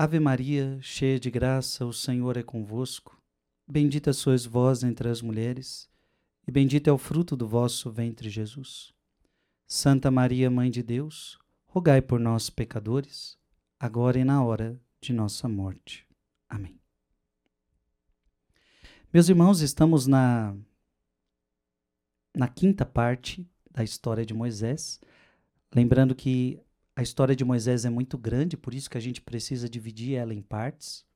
Ave Maria, cheia de graça, o Senhor é convosco. Bendita sois vós entre as mulheres, e bendito é o fruto do vosso ventre, Jesus. Santa Maria, Mãe de Deus, rogai por nós, pecadores, agora e na hora de nossa morte. Amém. Meus irmãos, estamos na, na quinta parte da história de Moisés. Lembrando que a história de Moisés é muito grande, por isso que a gente precisa dividir ela em partes.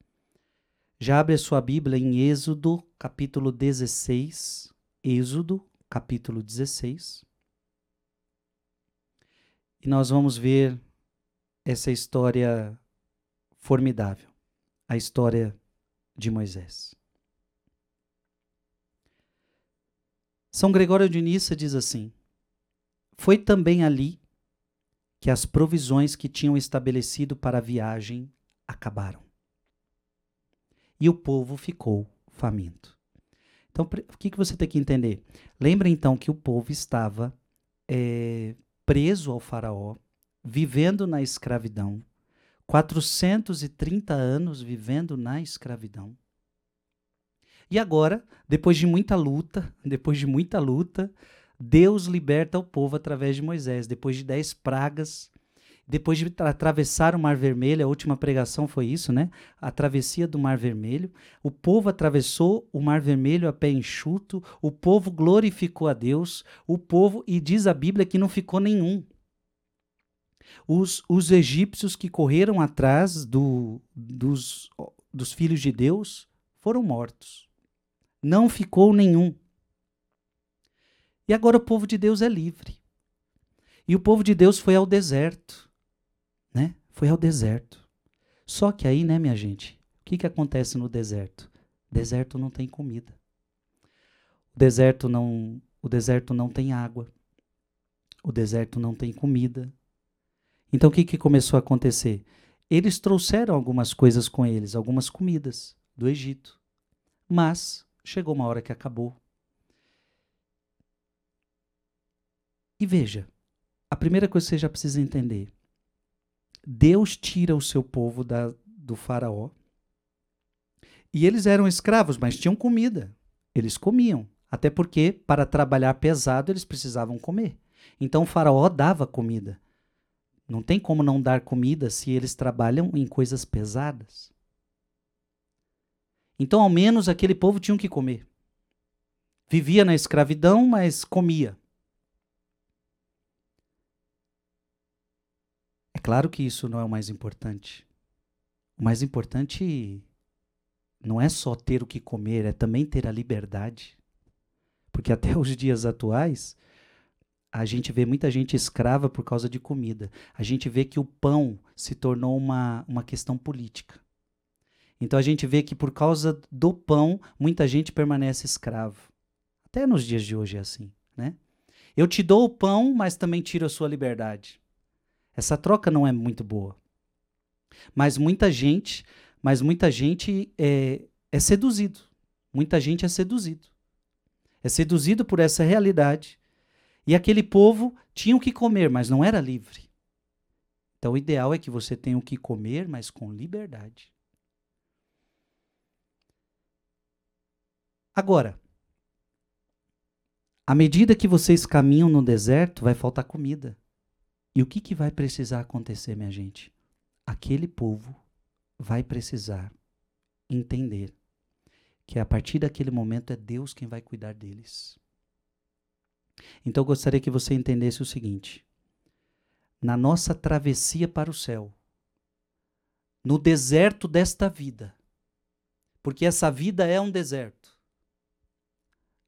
Já abre a sua Bíblia em Êxodo, capítulo 16. Êxodo, capítulo 16. E nós vamos ver essa história formidável, a história de Moisés. São Gregório de Nissa diz assim: Foi também ali que as provisões que tinham estabelecido para a viagem acabaram. E o povo ficou faminto. Então, o que, você tem que entender? Lembra então que o povo estava é, preso ao Faraó, vivendo na escravidão, 430 anos vivendo na escravidão. E agora, depois de muita luta, depois de muita luta, Deus liberta o povo através de Moisés, depois de dez pragas, depois de atravessar o Mar Vermelho, a última pregação foi isso, né? A travessia do Mar Vermelho. O povo atravessou o Mar Vermelho a pé enxuto, o povo glorificou a Deus, o povo, e diz a Bíblia que não ficou nenhum. Os, os egípcios que correram atrás do, dos, dos filhos de Deus foram mortos. Não ficou nenhum. E agora o povo de Deus é livre. E o povo de Deus foi ao deserto, né? Foi ao deserto. Só que aí, né, minha gente, o que, que acontece no deserto? Deserto não tem comida. O deserto não, o deserto não tem água. O deserto não tem comida. Então o que, que começou a acontecer? Eles trouxeram algumas coisas com eles, algumas comidas do Egito. Mas chegou uma hora que acabou. E veja, a primeira coisa que você já precisa entender: Deus tira o seu povo da, do Faraó. E eles eram escravos, mas tinham comida. Eles comiam. Até porque, para trabalhar pesado, eles precisavam comer. Então o Faraó dava comida. Não tem como não dar comida se eles trabalham em coisas pesadas. Então, ao menos aquele povo tinha que comer. Vivia na escravidão, mas comia. Claro que isso não é o mais importante. O mais importante não é só ter o que comer, é também ter a liberdade. Porque até os dias atuais, a gente vê muita gente escrava por causa de comida. A gente vê que o pão se tornou uma, uma questão política. Então a gente vê que por causa do pão, muita gente permanece escravo. Até nos dias de hoje é assim, né? Eu te dou o pão, mas também tiro a sua liberdade. Essa troca não é muito boa. Mas muita gente, mas muita gente é, é seduzido. Muita gente é seduzido. É seduzido por essa realidade. E aquele povo tinha o que comer, mas não era livre. Então o ideal é que você tenha o que comer, mas com liberdade. Agora, à medida que vocês caminham no deserto, vai faltar comida. E o que, que vai precisar acontecer, minha gente? Aquele povo vai precisar entender que a partir daquele momento é Deus quem vai cuidar deles. Então eu gostaria que você entendesse o seguinte: na nossa travessia para o céu, no deserto desta vida, porque essa vida é um deserto,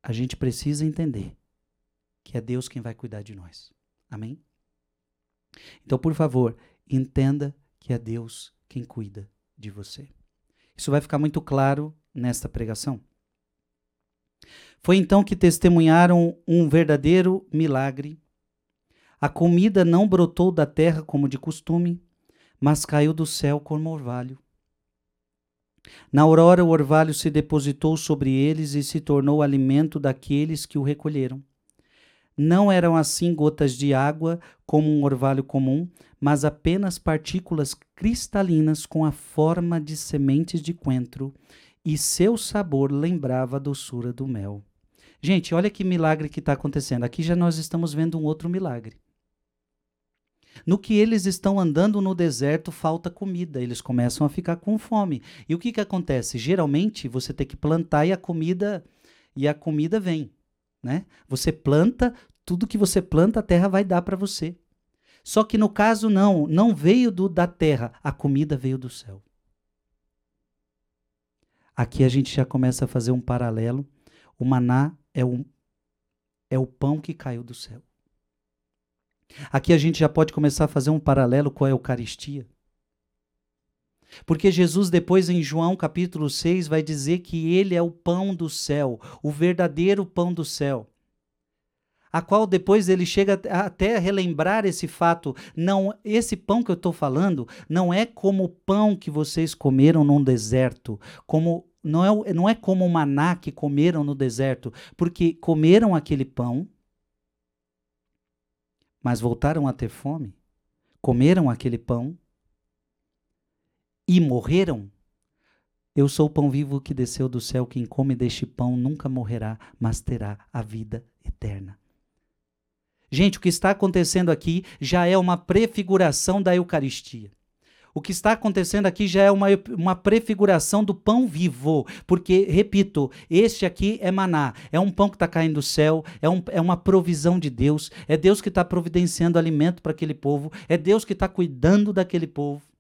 a gente precisa entender que é Deus quem vai cuidar de nós. Amém? Então, por favor, entenda que é Deus quem cuida de você. Isso vai ficar muito claro nesta pregação. Foi então que testemunharam um verdadeiro milagre. A comida não brotou da terra como de costume, mas caiu do céu como orvalho. Na aurora, o orvalho se depositou sobre eles e se tornou alimento daqueles que o recolheram. Não eram assim gotas de água como um orvalho comum, mas apenas partículas cristalinas com a forma de sementes de coentro, e seu sabor lembrava a doçura do mel. Gente, olha que milagre que está acontecendo. Aqui já nós estamos vendo um outro milagre. No que eles estão andando no deserto, falta comida, eles começam a ficar com fome. E o que, que acontece? Geralmente você tem que plantar e a comida e a comida vem, né? Você planta, tudo que você planta, a terra vai dar para você. Só que no caso não, não veio do, da terra, a comida veio do céu. Aqui a gente já começa a fazer um paralelo. O maná é o, é o pão que caiu do céu. Aqui a gente já pode começar a fazer um paralelo com a Eucaristia. Porque Jesus, depois em João capítulo 6, vai dizer que ele é o pão do céu, o verdadeiro pão do céu. A qual depois ele chega até a relembrar esse fato. Não, esse pão que eu estou falando não é como o pão que vocês comeram num deserto, como não é, não é como o maná que comeram no deserto, porque comeram aquele pão, mas voltaram a ter fome, comeram aquele pão e morreram. Eu sou o pão vivo que desceu do céu, quem come deste pão nunca morrerá, mas terá a vida eterna. Gente, o que está acontecendo aqui já é uma prefiguração da Eucaristia. O que está acontecendo aqui já é uma, uma prefiguração do pão vivo, porque, repito, este aqui é maná, é um pão que está caindo do céu, é, um, é uma provisão de Deus, é Deus que está providenciando alimento para aquele povo, é Deus que está cuidando daquele povo.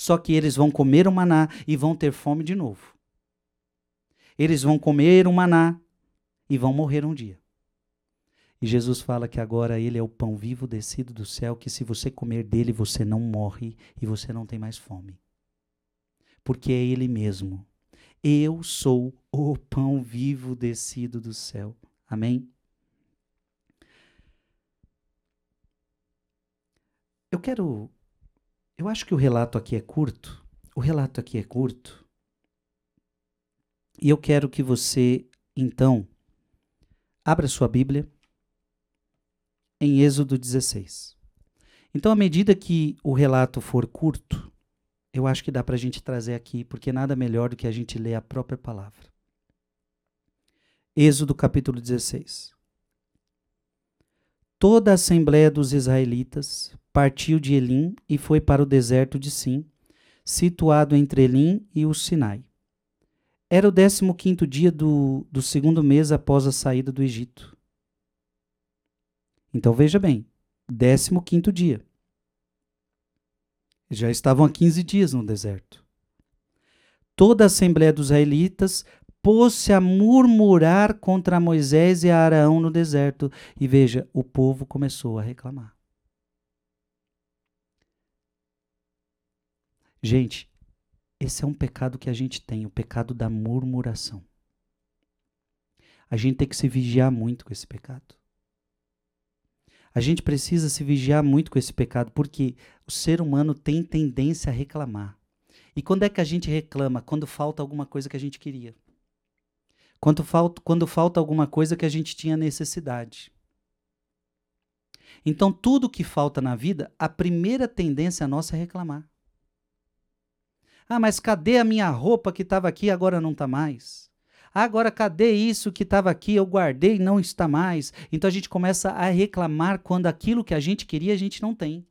Só que eles vão comer o maná e vão ter fome de novo. Eles vão comer o maná e vão morrer um dia. E Jesus fala que agora ele é o pão vivo descido do céu, que se você comer dele, você não morre e você não tem mais fome. Porque é ele mesmo. Eu sou o pão vivo descido do céu. Amém? Eu quero. Eu acho que o relato aqui é curto. O relato aqui é curto. E eu quero que você, então, abra sua Bíblia em Êxodo 16. Então, à medida que o relato for curto, eu acho que dá para a gente trazer aqui, porque nada melhor do que a gente ler a própria palavra. Êxodo capítulo 16. Toda a assembléia dos israelitas partiu de Elim e foi para o deserto de Sim, situado entre Elim e o Sinai. Era o décimo quinto dia do, do segundo mês após a saída do Egito. Então veja bem, 15 dia. Já estavam há 15 dias no deserto. Toda a assembleia dos israelitas pôs-se a murmurar contra Moisés e Araão no deserto. E veja, o povo começou a reclamar. Gente, esse é um pecado que a gente tem, o pecado da murmuração. A gente tem que se vigiar muito com esse pecado. A gente precisa se vigiar muito com esse pecado, porque o ser humano tem tendência a reclamar. E quando é que a gente reclama? Quando falta alguma coisa que a gente queria. Quando falta, quando falta alguma coisa que a gente tinha necessidade. Então, tudo que falta na vida, a primeira tendência nossa é reclamar. Ah, mas cadê a minha roupa que estava aqui agora não está mais? Agora, cadê isso que estava aqui? Eu guardei e não está mais. Então a gente começa a reclamar quando aquilo que a gente queria a gente não tem.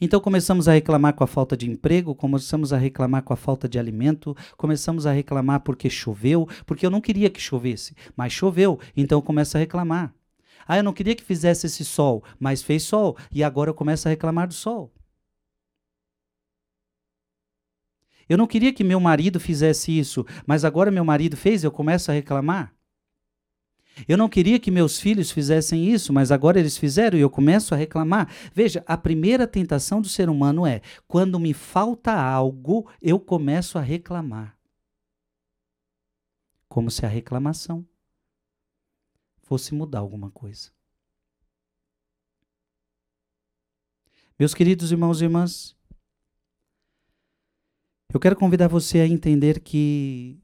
Então começamos a reclamar com a falta de emprego, começamos a reclamar com a falta de alimento, começamos a reclamar porque choveu, porque eu não queria que chovesse, mas choveu, então eu começo a reclamar. Ah, eu não queria que fizesse esse sol, mas fez sol, e agora eu começo a reclamar do sol. Eu não queria que meu marido fizesse isso, mas agora meu marido fez eu começo a reclamar. Eu não queria que meus filhos fizessem isso, mas agora eles fizeram e eu começo a reclamar. Veja, a primeira tentação do ser humano é: quando me falta algo, eu começo a reclamar. Como se a reclamação fosse mudar alguma coisa. Meus queridos irmãos e irmãs, eu quero convidar você a entender que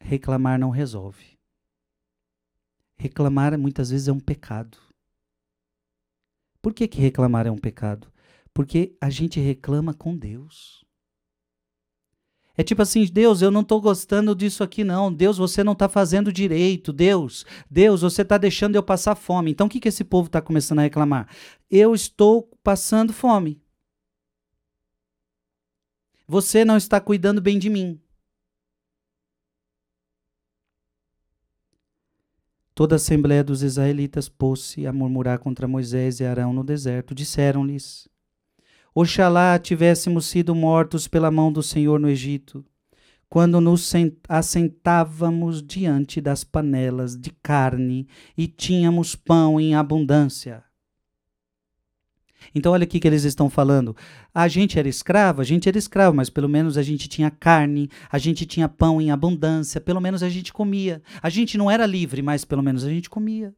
reclamar não resolve. Reclamar muitas vezes é um pecado. Por que, que reclamar é um pecado? Porque a gente reclama com Deus. É tipo assim, Deus, eu não estou gostando disso aqui não. Deus, você não está fazendo direito. Deus, Deus, você está deixando eu passar fome. Então o que, que esse povo está começando a reclamar? Eu estou passando fome. Você não está cuidando bem de mim. Toda a assembleia dos israelitas pôs-se a murmurar contra Moisés e Arão no deserto. Disseram-lhes: Oxalá tivéssemos sido mortos pela mão do Senhor no Egito, quando nos assentávamos diante das panelas de carne e tínhamos pão em abundância. Então, olha aqui que eles estão falando. A gente era escravo, a gente era escravo, mas pelo menos a gente tinha carne, a gente tinha pão em abundância, pelo menos a gente comia. A gente não era livre, mas pelo menos a gente comia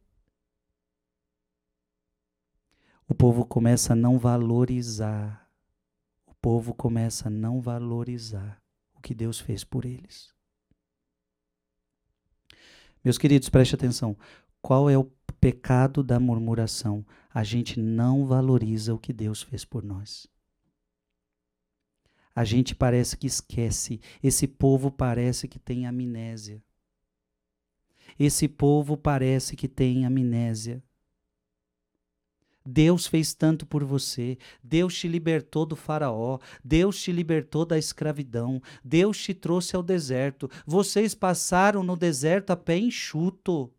o povo começa a não valorizar. O povo começa a não valorizar o que Deus fez por eles. Meus queridos, preste atenção. Qual é o pecado da murmuração? A gente não valoriza o que Deus fez por nós. A gente parece que esquece. Esse povo parece que tem amnésia. Esse povo parece que tem amnésia. Deus fez tanto por você. Deus te libertou do Faraó. Deus te libertou da escravidão. Deus te trouxe ao deserto. Vocês passaram no deserto a pé enxuto.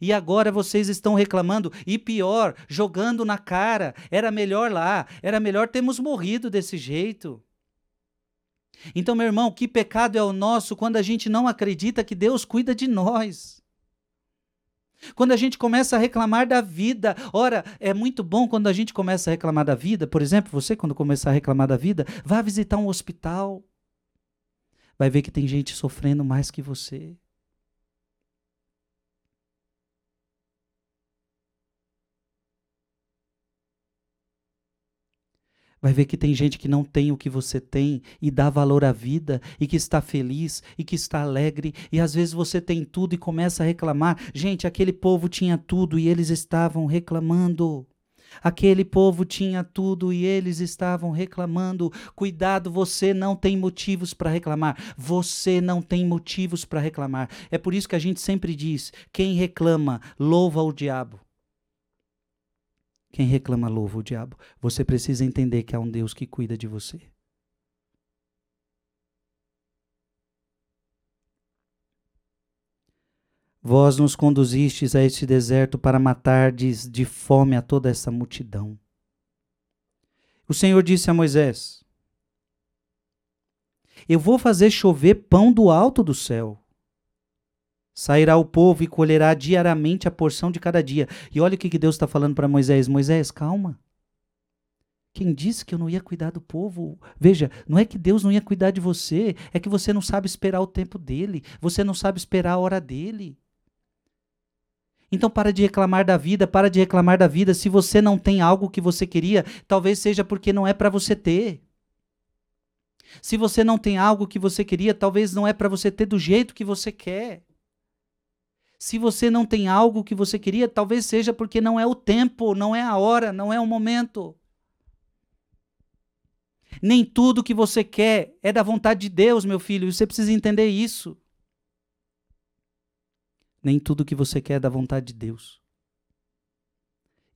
E agora vocês estão reclamando, e pior, jogando na cara. Era melhor lá, era melhor termos morrido desse jeito. Então, meu irmão, que pecado é o nosso quando a gente não acredita que Deus cuida de nós? Quando a gente começa a reclamar da vida, ora, é muito bom quando a gente começa a reclamar da vida. Por exemplo, você, quando começar a reclamar da vida, vá visitar um hospital. Vai ver que tem gente sofrendo mais que você. Vai ver que tem gente que não tem o que você tem e dá valor à vida e que está feliz e que está alegre e às vezes você tem tudo e começa a reclamar. Gente, aquele povo tinha tudo e eles estavam reclamando. Aquele povo tinha tudo e eles estavam reclamando. Cuidado, você não tem motivos para reclamar. Você não tem motivos para reclamar. É por isso que a gente sempre diz: quem reclama, louva o diabo. Quem reclama louva o diabo. Você precisa entender que há um Deus que cuida de você. Vós nos conduzistes a este deserto para matardes de fome a toda essa multidão. O Senhor disse a Moisés: Eu vou fazer chover pão do alto do céu Sairá o povo e colherá diariamente a porção de cada dia. E olha o que Deus está falando para Moisés: Moisés, calma. Quem disse que eu não ia cuidar do povo? Veja, não é que Deus não ia cuidar de você, é que você não sabe esperar o tempo dele, você não sabe esperar a hora dele. Então para de reclamar da vida, para de reclamar da vida. Se você não tem algo que você queria, talvez seja porque não é para você ter. Se você não tem algo que você queria, talvez não é para você ter do jeito que você quer. Se você não tem algo que você queria, talvez seja porque não é o tempo, não é a hora, não é o momento. Nem tudo que você quer é da vontade de Deus, meu filho, e você precisa entender isso. Nem tudo que você quer é da vontade de Deus.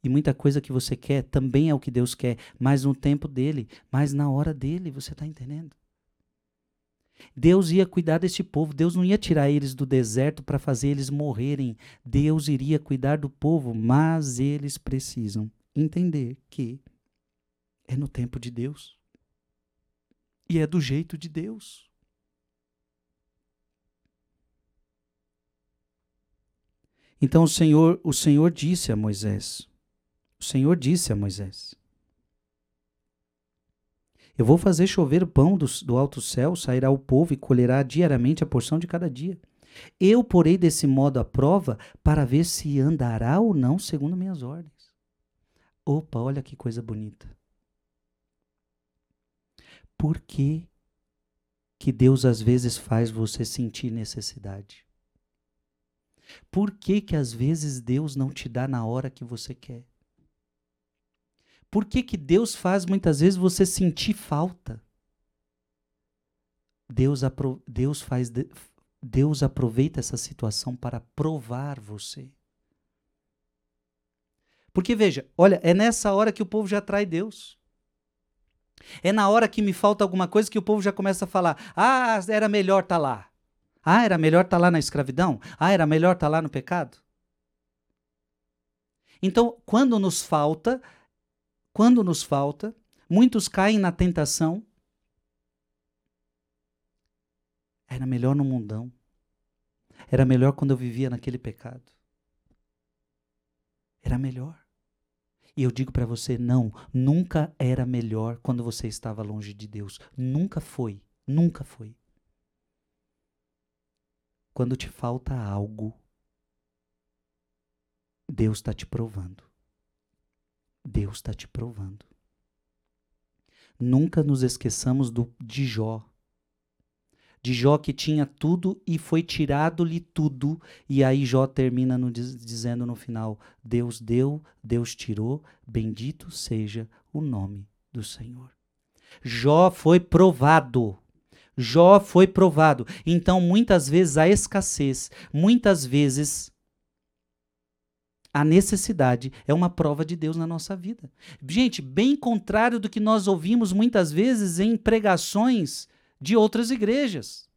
E muita coisa que você quer também é o que Deus quer, mas no tempo dele, mas na hora dele, você está entendendo? Deus ia cuidar deste povo, Deus não ia tirar eles do deserto para fazer eles morrerem. Deus iria cuidar do povo, mas eles precisam entender que é no tempo de Deus. E é do jeito de Deus. Então o Senhor, o Senhor disse a Moisés. O Senhor disse a Moisés: eu vou fazer chover o pão do, do alto céu, sairá o povo e colherá diariamente a porção de cada dia. Eu porei desse modo a prova para ver se andará ou não segundo minhas ordens. Opa, olha que coisa bonita. Por que, que Deus às vezes faz você sentir necessidade? Por que que às vezes Deus não te dá na hora que você quer? Por que que Deus faz muitas vezes você sentir falta? Deus, apro Deus faz Deus aproveita essa situação para provar você. Porque veja, olha, é nessa hora que o povo já trai Deus. É na hora que me falta alguma coisa que o povo já começa a falar: ah, era melhor estar tá lá. Ah, era melhor estar tá lá na escravidão? Ah, era melhor estar tá lá no pecado? Então, quando nos falta, quando nos falta, muitos caem na tentação. Era melhor no mundão. Era melhor quando eu vivia naquele pecado. Era melhor. E eu digo para você, não, nunca era melhor quando você estava longe de Deus. Nunca foi, nunca foi. Quando te falta algo, Deus está te provando. Deus está te provando. Nunca nos esqueçamos do, de Jó de Jó que tinha tudo e foi tirado-lhe tudo. E aí Jó termina no, dizendo no final: Deus deu, Deus tirou, bendito seja o nome do Senhor. Jó foi provado. Jó foi provado. Então, muitas vezes a escassez, muitas vezes a necessidade é uma prova de Deus na nossa vida. Gente, bem contrário do que nós ouvimos muitas vezes em pregações de outras igrejas.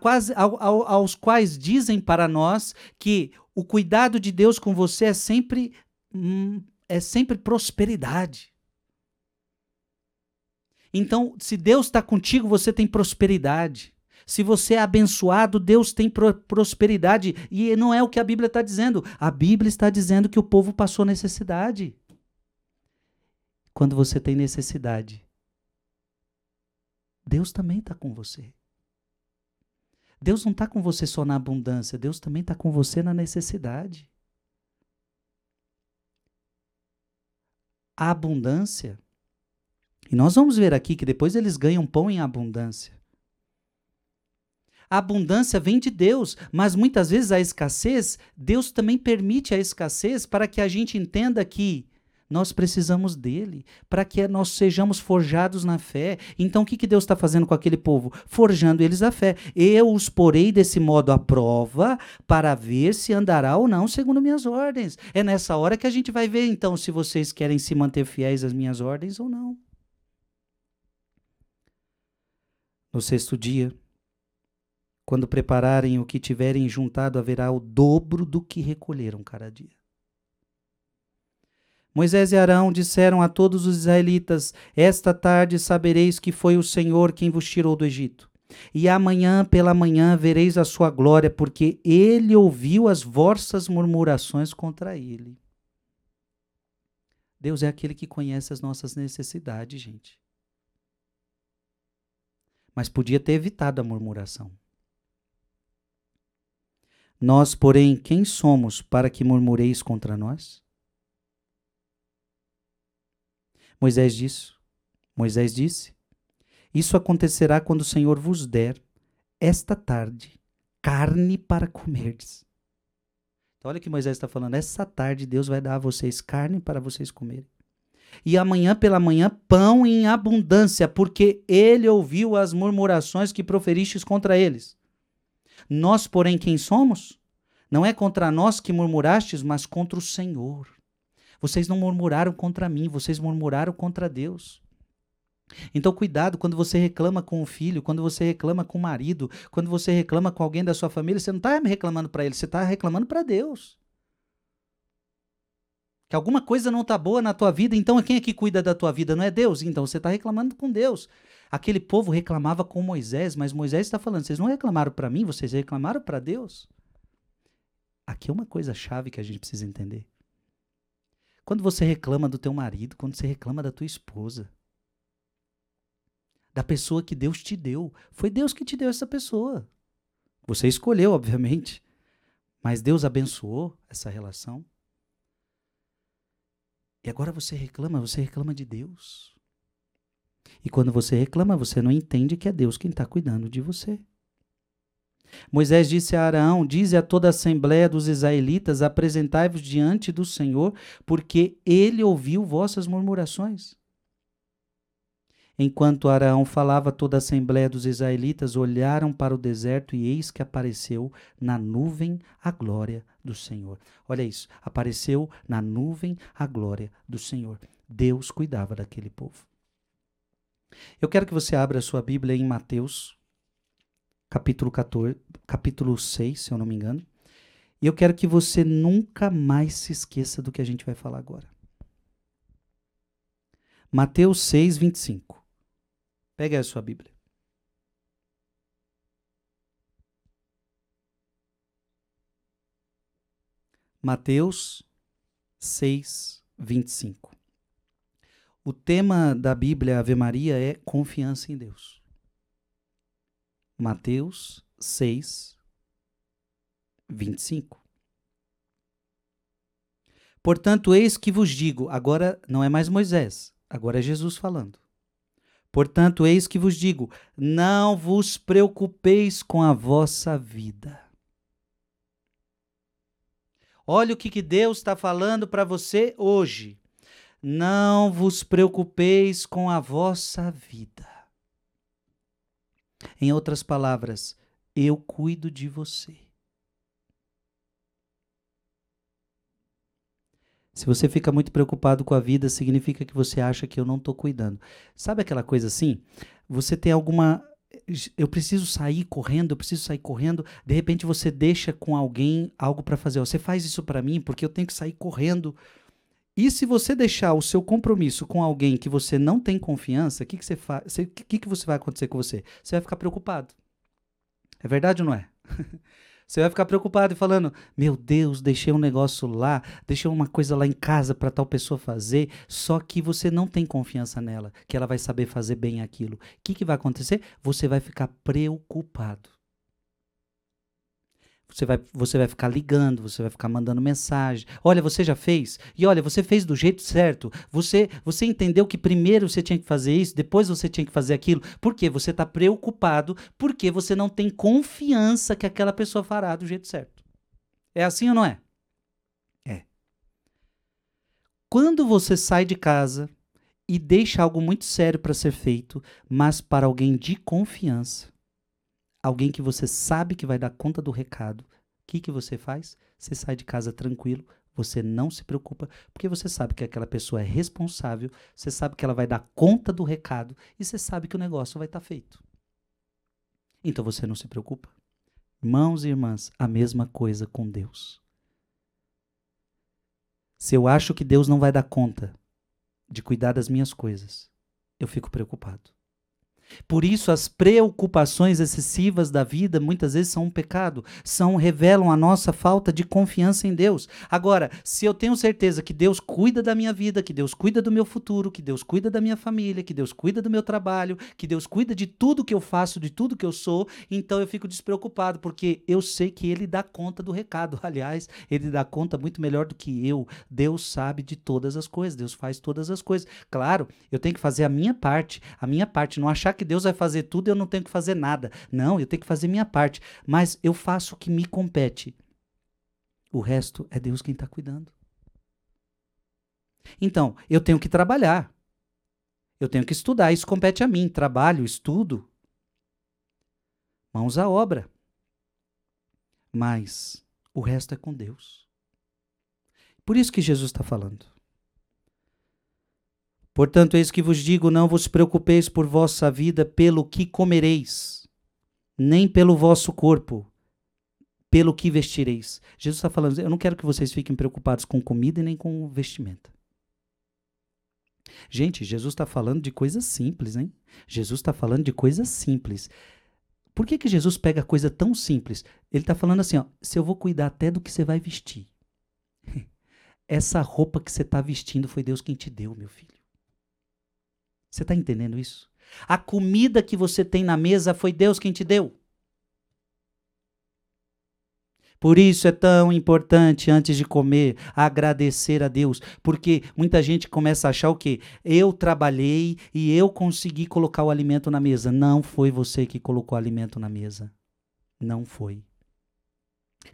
Quase, ao, ao, aos quais dizem para nós que o cuidado de Deus com você é sempre, hum, é sempre prosperidade. Então, se Deus está contigo, você tem prosperidade. Se você é abençoado, Deus tem pro prosperidade. E não é o que a Bíblia está dizendo. A Bíblia está dizendo que o povo passou necessidade. Quando você tem necessidade, Deus também está com você. Deus não está com você só na abundância, Deus também está com você na necessidade. A abundância, e nós vamos ver aqui que depois eles ganham pão em abundância. A abundância vem de Deus, mas muitas vezes a escassez, Deus também permite a escassez para que a gente entenda que nós precisamos dele para que nós sejamos forjados na fé. Então, o que, que Deus está fazendo com aquele povo? Forjando eles a fé. Eu os porei desse modo à prova para ver se andará ou não segundo minhas ordens. É nessa hora que a gente vai ver, então, se vocês querem se manter fiéis às minhas ordens ou não. No sexto dia, quando prepararem o que tiverem juntado, haverá o dobro do que recolheram cada dia. Moisés e Arão disseram a todos os israelitas: Esta tarde sabereis que foi o Senhor quem vos tirou do Egito. E amanhã pela manhã vereis a sua glória, porque ele ouviu as vossas murmurações contra ele. Deus é aquele que conhece as nossas necessidades, gente. Mas podia ter evitado a murmuração. Nós, porém, quem somos para que murmureis contra nós? Moisés disse: Moisés disse: Isso acontecerá quando o Senhor vos der esta tarde carne para comerdes. Então, olha o que Moisés está falando. Essa tarde Deus vai dar a vocês carne para vocês comerem. E amanhã pela manhã pão em abundância, porque ele ouviu as murmurações que proferistes contra eles. Nós, porém, quem somos? Não é contra nós que murmurastes, mas contra o Senhor. Vocês não murmuraram contra mim, vocês murmuraram contra Deus. Então, cuidado quando você reclama com o filho, quando você reclama com o marido, quando você reclama com alguém da sua família, você não está reclamando para ele, você está reclamando para Deus. Que alguma coisa não está boa na tua vida, então quem é que cuida da tua vida? Não é Deus? Então você está reclamando com Deus. Aquele povo reclamava com Moisés, mas Moisés está falando: vocês não reclamaram para mim, vocês reclamaram para Deus. Aqui é uma coisa chave que a gente precisa entender. Quando você reclama do teu marido, quando você reclama da tua esposa, da pessoa que Deus te deu, foi Deus que te deu essa pessoa. Você escolheu, obviamente, mas Deus abençoou essa relação. E agora você reclama, você reclama de Deus. E quando você reclama, você não entende que é Deus quem está cuidando de você. Moisés disse a Arão: Dize a toda a assembléia dos israelitas: Apresentai-vos diante do Senhor, porque ele ouviu vossas murmurações. Enquanto Arão falava, toda a assembléia dos israelitas olharam para o deserto e eis que apareceu na nuvem a glória do Senhor. Olha isso, apareceu na nuvem a glória do Senhor. Deus cuidava daquele povo. Eu quero que você abra a sua Bíblia em Mateus, capítulo 14, capítulo 6, se eu não me engano. E eu quero que você nunca mais se esqueça do que a gente vai falar agora. Mateus 6, 25. Pegue a sua Bíblia. Mateus 6, 25. O tema da Bíblia Ave Maria é confiança em Deus. Mateus 6, 25. Portanto, eis que vos digo, agora não é mais Moisés, agora é Jesus falando. Portanto, eis que vos digo: não vos preocupeis com a vossa vida. Olha o que, que Deus está falando para você hoje. Não vos preocupeis com a vossa vida. Em outras palavras, eu cuido de você. Se você fica muito preocupado com a vida, significa que você acha que eu não estou cuidando. Sabe aquela coisa assim? Você tem alguma. Eu preciso sair correndo, eu preciso sair correndo. De repente você deixa com alguém algo para fazer. Você faz isso para mim porque eu tenho que sair correndo. E se você deixar o seu compromisso com alguém que você não tem confiança, o que, que, você que, que você vai acontecer com você? Você vai ficar preocupado. É verdade ou não é? Você vai ficar preocupado e falando: Meu Deus, deixei um negócio lá, deixei uma coisa lá em casa para tal pessoa fazer, só que você não tem confiança nela, que ela vai saber fazer bem aquilo. O que, que vai acontecer? Você vai ficar preocupado. Você vai, você vai ficar ligando, você vai ficar mandando mensagem. Olha, você já fez? E olha, você fez do jeito certo. Você, você entendeu que primeiro você tinha que fazer isso, depois você tinha que fazer aquilo. Por quê? Você está preocupado porque você não tem confiança que aquela pessoa fará do jeito certo. É assim ou não é? É. Quando você sai de casa e deixa algo muito sério para ser feito, mas para alguém de confiança, alguém que você sabe que vai dar conta do recado, o que, que você faz? Você sai de casa tranquilo, você não se preocupa, porque você sabe que aquela pessoa é responsável, você sabe que ela vai dar conta do recado e você sabe que o negócio vai estar tá feito. Então você não se preocupa. Irmãos e irmãs, a mesma coisa com Deus. Se eu acho que Deus não vai dar conta de cuidar das minhas coisas, eu fico preocupado. Por isso, as preocupações excessivas da vida muitas vezes são um pecado, são revelam a nossa falta de confiança em Deus. Agora, se eu tenho certeza que Deus cuida da minha vida, que Deus cuida do meu futuro, que Deus cuida da minha família, que Deus cuida do meu trabalho, que Deus cuida de tudo que eu faço, de tudo que eu sou, então eu fico despreocupado, porque eu sei que Ele dá conta do recado. Aliás, Ele dá conta muito melhor do que eu. Deus sabe de todas as coisas, Deus faz todas as coisas. Claro, eu tenho que fazer a minha parte, a minha parte, não achar que Deus vai fazer tudo e eu não tenho que fazer nada. Não, eu tenho que fazer minha parte. Mas eu faço o que me compete. O resto é Deus quem está cuidando. Então, eu tenho que trabalhar. Eu tenho que estudar. Isso compete a mim. Trabalho, estudo. Mãos à obra. Mas o resto é com Deus. Por isso que Jesus está falando. Portanto, eis que vos digo: não vos preocupeis por vossa vida pelo que comereis, nem pelo vosso corpo, pelo que vestireis. Jesus está falando: eu não quero que vocês fiquem preocupados com comida e nem com vestimenta. Gente, Jesus está falando de coisas simples, hein? Jesus está falando de coisas simples. Por que, que Jesus pega coisa tão simples? Ele está falando assim: ó, se eu vou cuidar até do que você vai vestir. Essa roupa que você está vestindo foi Deus quem te deu, meu filho. Você está entendendo isso? A comida que você tem na mesa foi Deus quem te deu. Por isso é tão importante, antes de comer, agradecer a Deus. Porque muita gente começa a achar o quê? Eu trabalhei e eu consegui colocar o alimento na mesa. Não foi você que colocou o alimento na mesa. Não foi.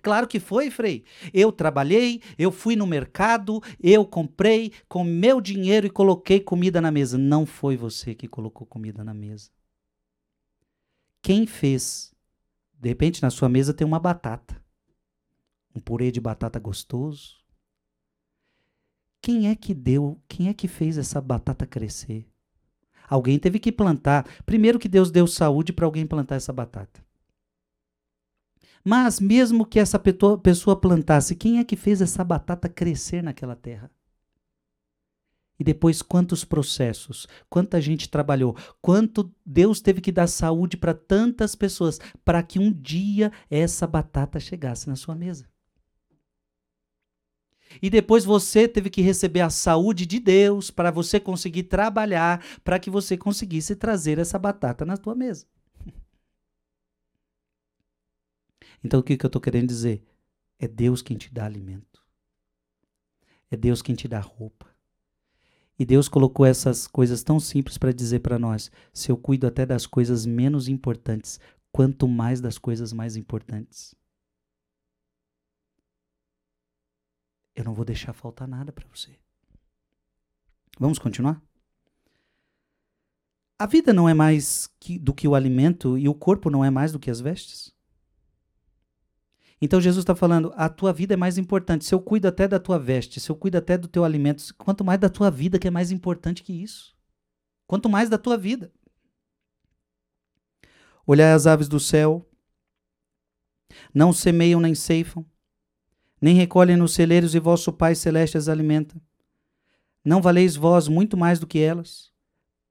Claro que foi, Frei. Eu trabalhei, eu fui no mercado, eu comprei com meu dinheiro e coloquei comida na mesa. Não foi você que colocou comida na mesa. Quem fez? De repente, na sua mesa tem uma batata um purê de batata gostoso. Quem é que deu, quem é que fez essa batata crescer? Alguém teve que plantar. Primeiro que Deus deu saúde para alguém plantar essa batata. Mas mesmo que essa pessoa plantasse, quem é que fez essa batata crescer naquela terra? E depois quantos processos, quanta gente trabalhou, quanto Deus teve que dar saúde para tantas pessoas para que um dia essa batata chegasse na sua mesa. E depois você teve que receber a saúde de Deus para você conseguir trabalhar, para que você conseguisse trazer essa batata na tua mesa. Então o que, que eu estou querendo dizer? É Deus quem te dá alimento. É Deus quem te dá roupa. E Deus colocou essas coisas tão simples para dizer para nós: se eu cuido até das coisas menos importantes, quanto mais das coisas mais importantes. eu não vou deixar faltar nada para você. Vamos continuar? A vida não é mais que, do que o alimento e o corpo não é mais do que as vestes? Então Jesus está falando: a tua vida é mais importante. Se eu cuido até da tua veste, se eu cuido até do teu alimento, quanto mais da tua vida que é mais importante que isso. Quanto mais da tua vida. Olhai as aves do céu, não semeiam nem ceifam, nem recolhem nos celeiros e vosso Pai Celeste as alimenta. Não valeis vós muito mais do que elas?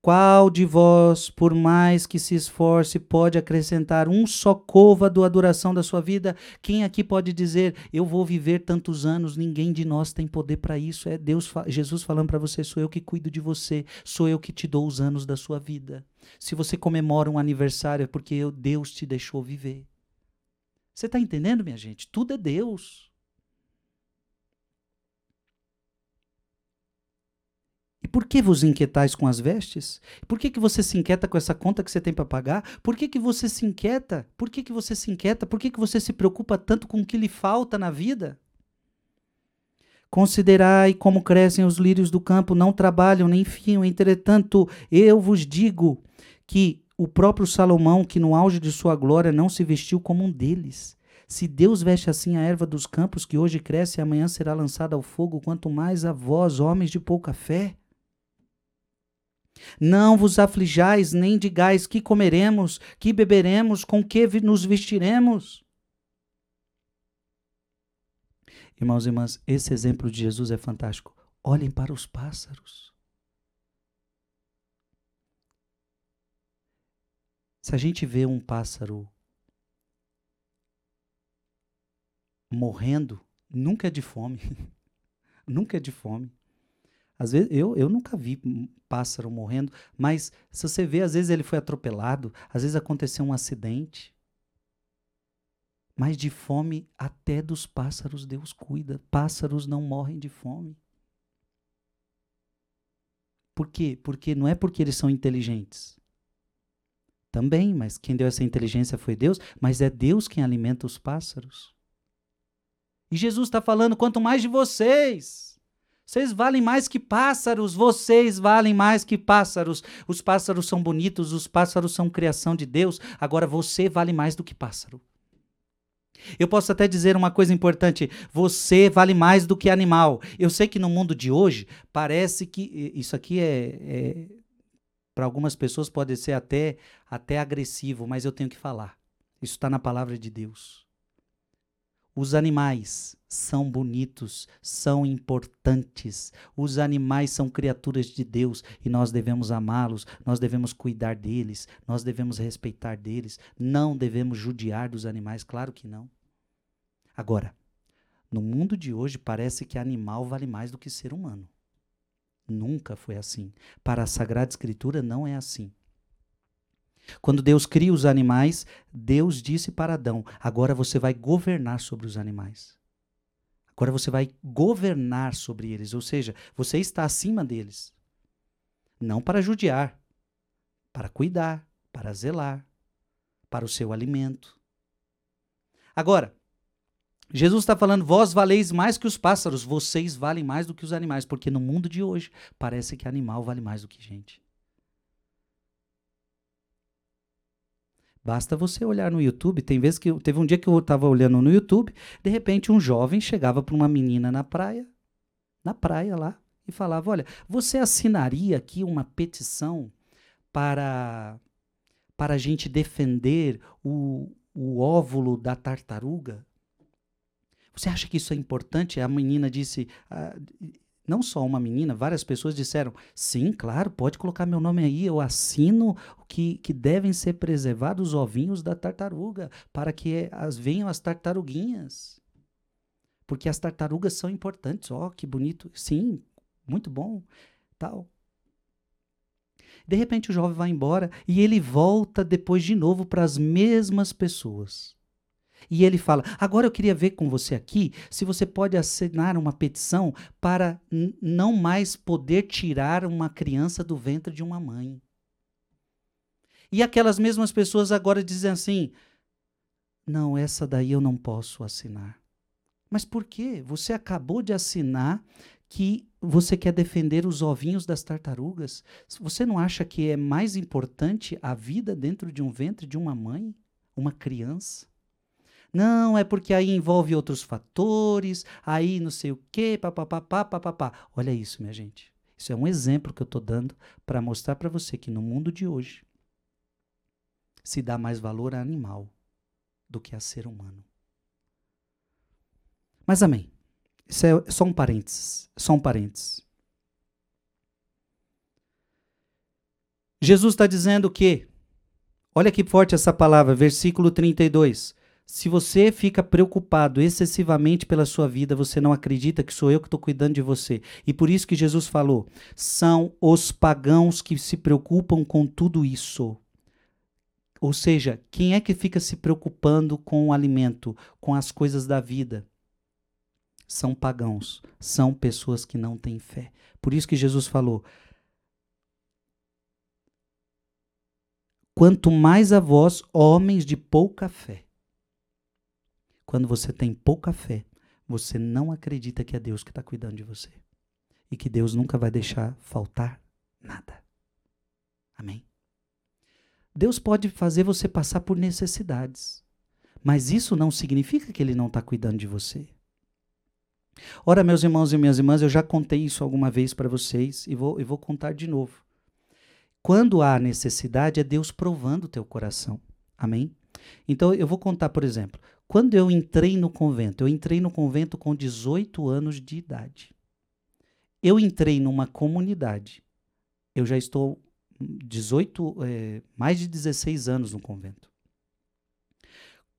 Qual de vós, por mais que se esforce, pode acrescentar um só côvado à duração da sua vida? Quem aqui pode dizer, eu vou viver tantos anos? Ninguém de nós tem poder para isso. É Deus, Jesus falando para você, sou eu que cuido de você, sou eu que te dou os anos da sua vida. Se você comemora um aniversário é porque Deus te deixou viver. Você está entendendo, minha gente? Tudo é Deus. Por que vos inquietais com as vestes? Por que, que você se inquieta com essa conta que você tem para pagar? Por que, que você se inquieta? Por que, que você se inquieta? Por que, que você se preocupa tanto com o que lhe falta na vida? Considerai como crescem os lírios do campo, não trabalham nem fiam. Entretanto, eu vos digo que o próprio Salomão, que no auge de sua glória não se vestiu como um deles. Se Deus veste assim a erva dos campos, que hoje cresce e amanhã será lançada ao fogo, quanto mais a vós, homens de pouca fé. Não vos aflijais, nem digais que comeremos, que beberemos, com que nos vestiremos. Irmãos e irmãs, esse exemplo de Jesus é fantástico. Olhem para os pássaros. Se a gente vê um pássaro morrendo, nunca é de fome. nunca é de fome. Às vezes, eu, eu nunca vi pássaro morrendo, mas se você vê, às vezes ele foi atropelado, às vezes aconteceu um acidente. Mas de fome até dos pássaros Deus cuida. Pássaros não morrem de fome. Por quê? Porque não é porque eles são inteligentes. Também, mas quem deu essa inteligência foi Deus, mas é Deus quem alimenta os pássaros. E Jesus está falando: quanto mais de vocês. Vocês valem mais que pássaros, vocês valem mais que pássaros. Os pássaros são bonitos, os pássaros são criação de Deus, agora você vale mais do que pássaro. Eu posso até dizer uma coisa importante: você vale mais do que animal. Eu sei que no mundo de hoje parece que isso aqui é, é para algumas pessoas pode ser até até agressivo, mas eu tenho que falar. Isso está na palavra de Deus. Os animais são bonitos, são importantes. Os animais são criaturas de Deus e nós devemos amá-los, nós devemos cuidar deles, nós devemos respeitar deles. Não devemos judiar dos animais, claro que não. Agora, no mundo de hoje parece que animal vale mais do que ser humano. Nunca foi assim. Para a Sagrada Escritura não é assim. Quando Deus cria os animais, Deus disse para Adão: agora você vai governar sobre os animais. Agora você vai governar sobre eles, ou seja, você está acima deles. Não para judiar, para cuidar, para zelar, para o seu alimento. Agora, Jesus está falando: vós valeis mais que os pássaros, vocês valem mais do que os animais, porque no mundo de hoje parece que animal vale mais do que gente. Basta você olhar no YouTube. Tem vezes que teve um dia que eu estava olhando no YouTube, de repente um jovem chegava para uma menina na praia, na praia lá, e falava: Olha, você assinaria aqui uma petição para para a gente defender o, o óvulo da tartaruga? Você acha que isso é importante? A menina disse: ah, não só uma menina, várias pessoas disseram: sim, claro, pode colocar meu nome aí, eu assino que, que devem ser preservados os ovinhos da tartaruga, para que as venham as tartaruguinhas. Porque as tartarugas são importantes. Ó, oh, que bonito. Sim, muito bom. Tal. De repente o jovem vai embora e ele volta depois de novo para as mesmas pessoas. E ele fala: agora eu queria ver com você aqui se você pode assinar uma petição para não mais poder tirar uma criança do ventre de uma mãe. E aquelas mesmas pessoas agora dizem assim: não, essa daí eu não posso assinar. Mas por quê? Você acabou de assinar que você quer defender os ovinhos das tartarugas. Você não acha que é mais importante a vida dentro de um ventre de uma mãe, uma criança? Não, é porque aí envolve outros fatores, aí não sei o quê, papapá, papapá. Olha isso, minha gente. Isso é um exemplo que eu estou dando para mostrar para você que no mundo de hoje se dá mais valor a animal do que a ser humano. Mas amém. Isso é só um parênteses. Só um parênteses. Jesus está dizendo que, olha que forte essa palavra, versículo 32. Se você fica preocupado excessivamente pela sua vida, você não acredita que sou eu que estou cuidando de você. E por isso que Jesus falou: são os pagãos que se preocupam com tudo isso. Ou seja, quem é que fica se preocupando com o alimento, com as coisas da vida? São pagãos, são pessoas que não têm fé. Por isso que Jesus falou: Quanto mais a vós, homens de pouca fé. Quando você tem pouca fé, você não acredita que é Deus que está cuidando de você. E que Deus nunca vai deixar faltar nada. Amém? Deus pode fazer você passar por necessidades. Mas isso não significa que Ele não está cuidando de você. Ora, meus irmãos e minhas irmãs, eu já contei isso alguma vez para vocês e vou, e vou contar de novo. Quando há necessidade, é Deus provando o teu coração. Amém? Então, eu vou contar, por exemplo, quando eu entrei no convento, eu entrei no convento com 18 anos de idade. Eu entrei numa comunidade. Eu já estou 18, é, mais de 16 anos no convento.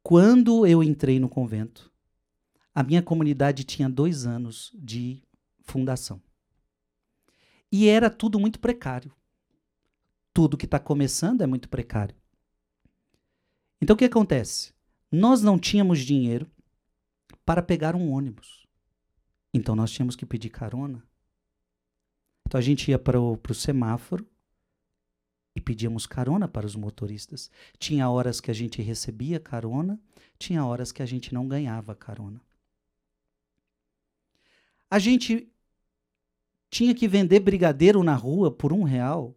Quando eu entrei no convento, a minha comunidade tinha dois anos de fundação. E era tudo muito precário. Tudo que está começando é muito precário. Então o que acontece? Nós não tínhamos dinheiro para pegar um ônibus. Então nós tínhamos que pedir carona. Então a gente ia para o semáforo e pedíamos carona para os motoristas. Tinha horas que a gente recebia carona, tinha horas que a gente não ganhava carona. A gente tinha que vender brigadeiro na rua por um real.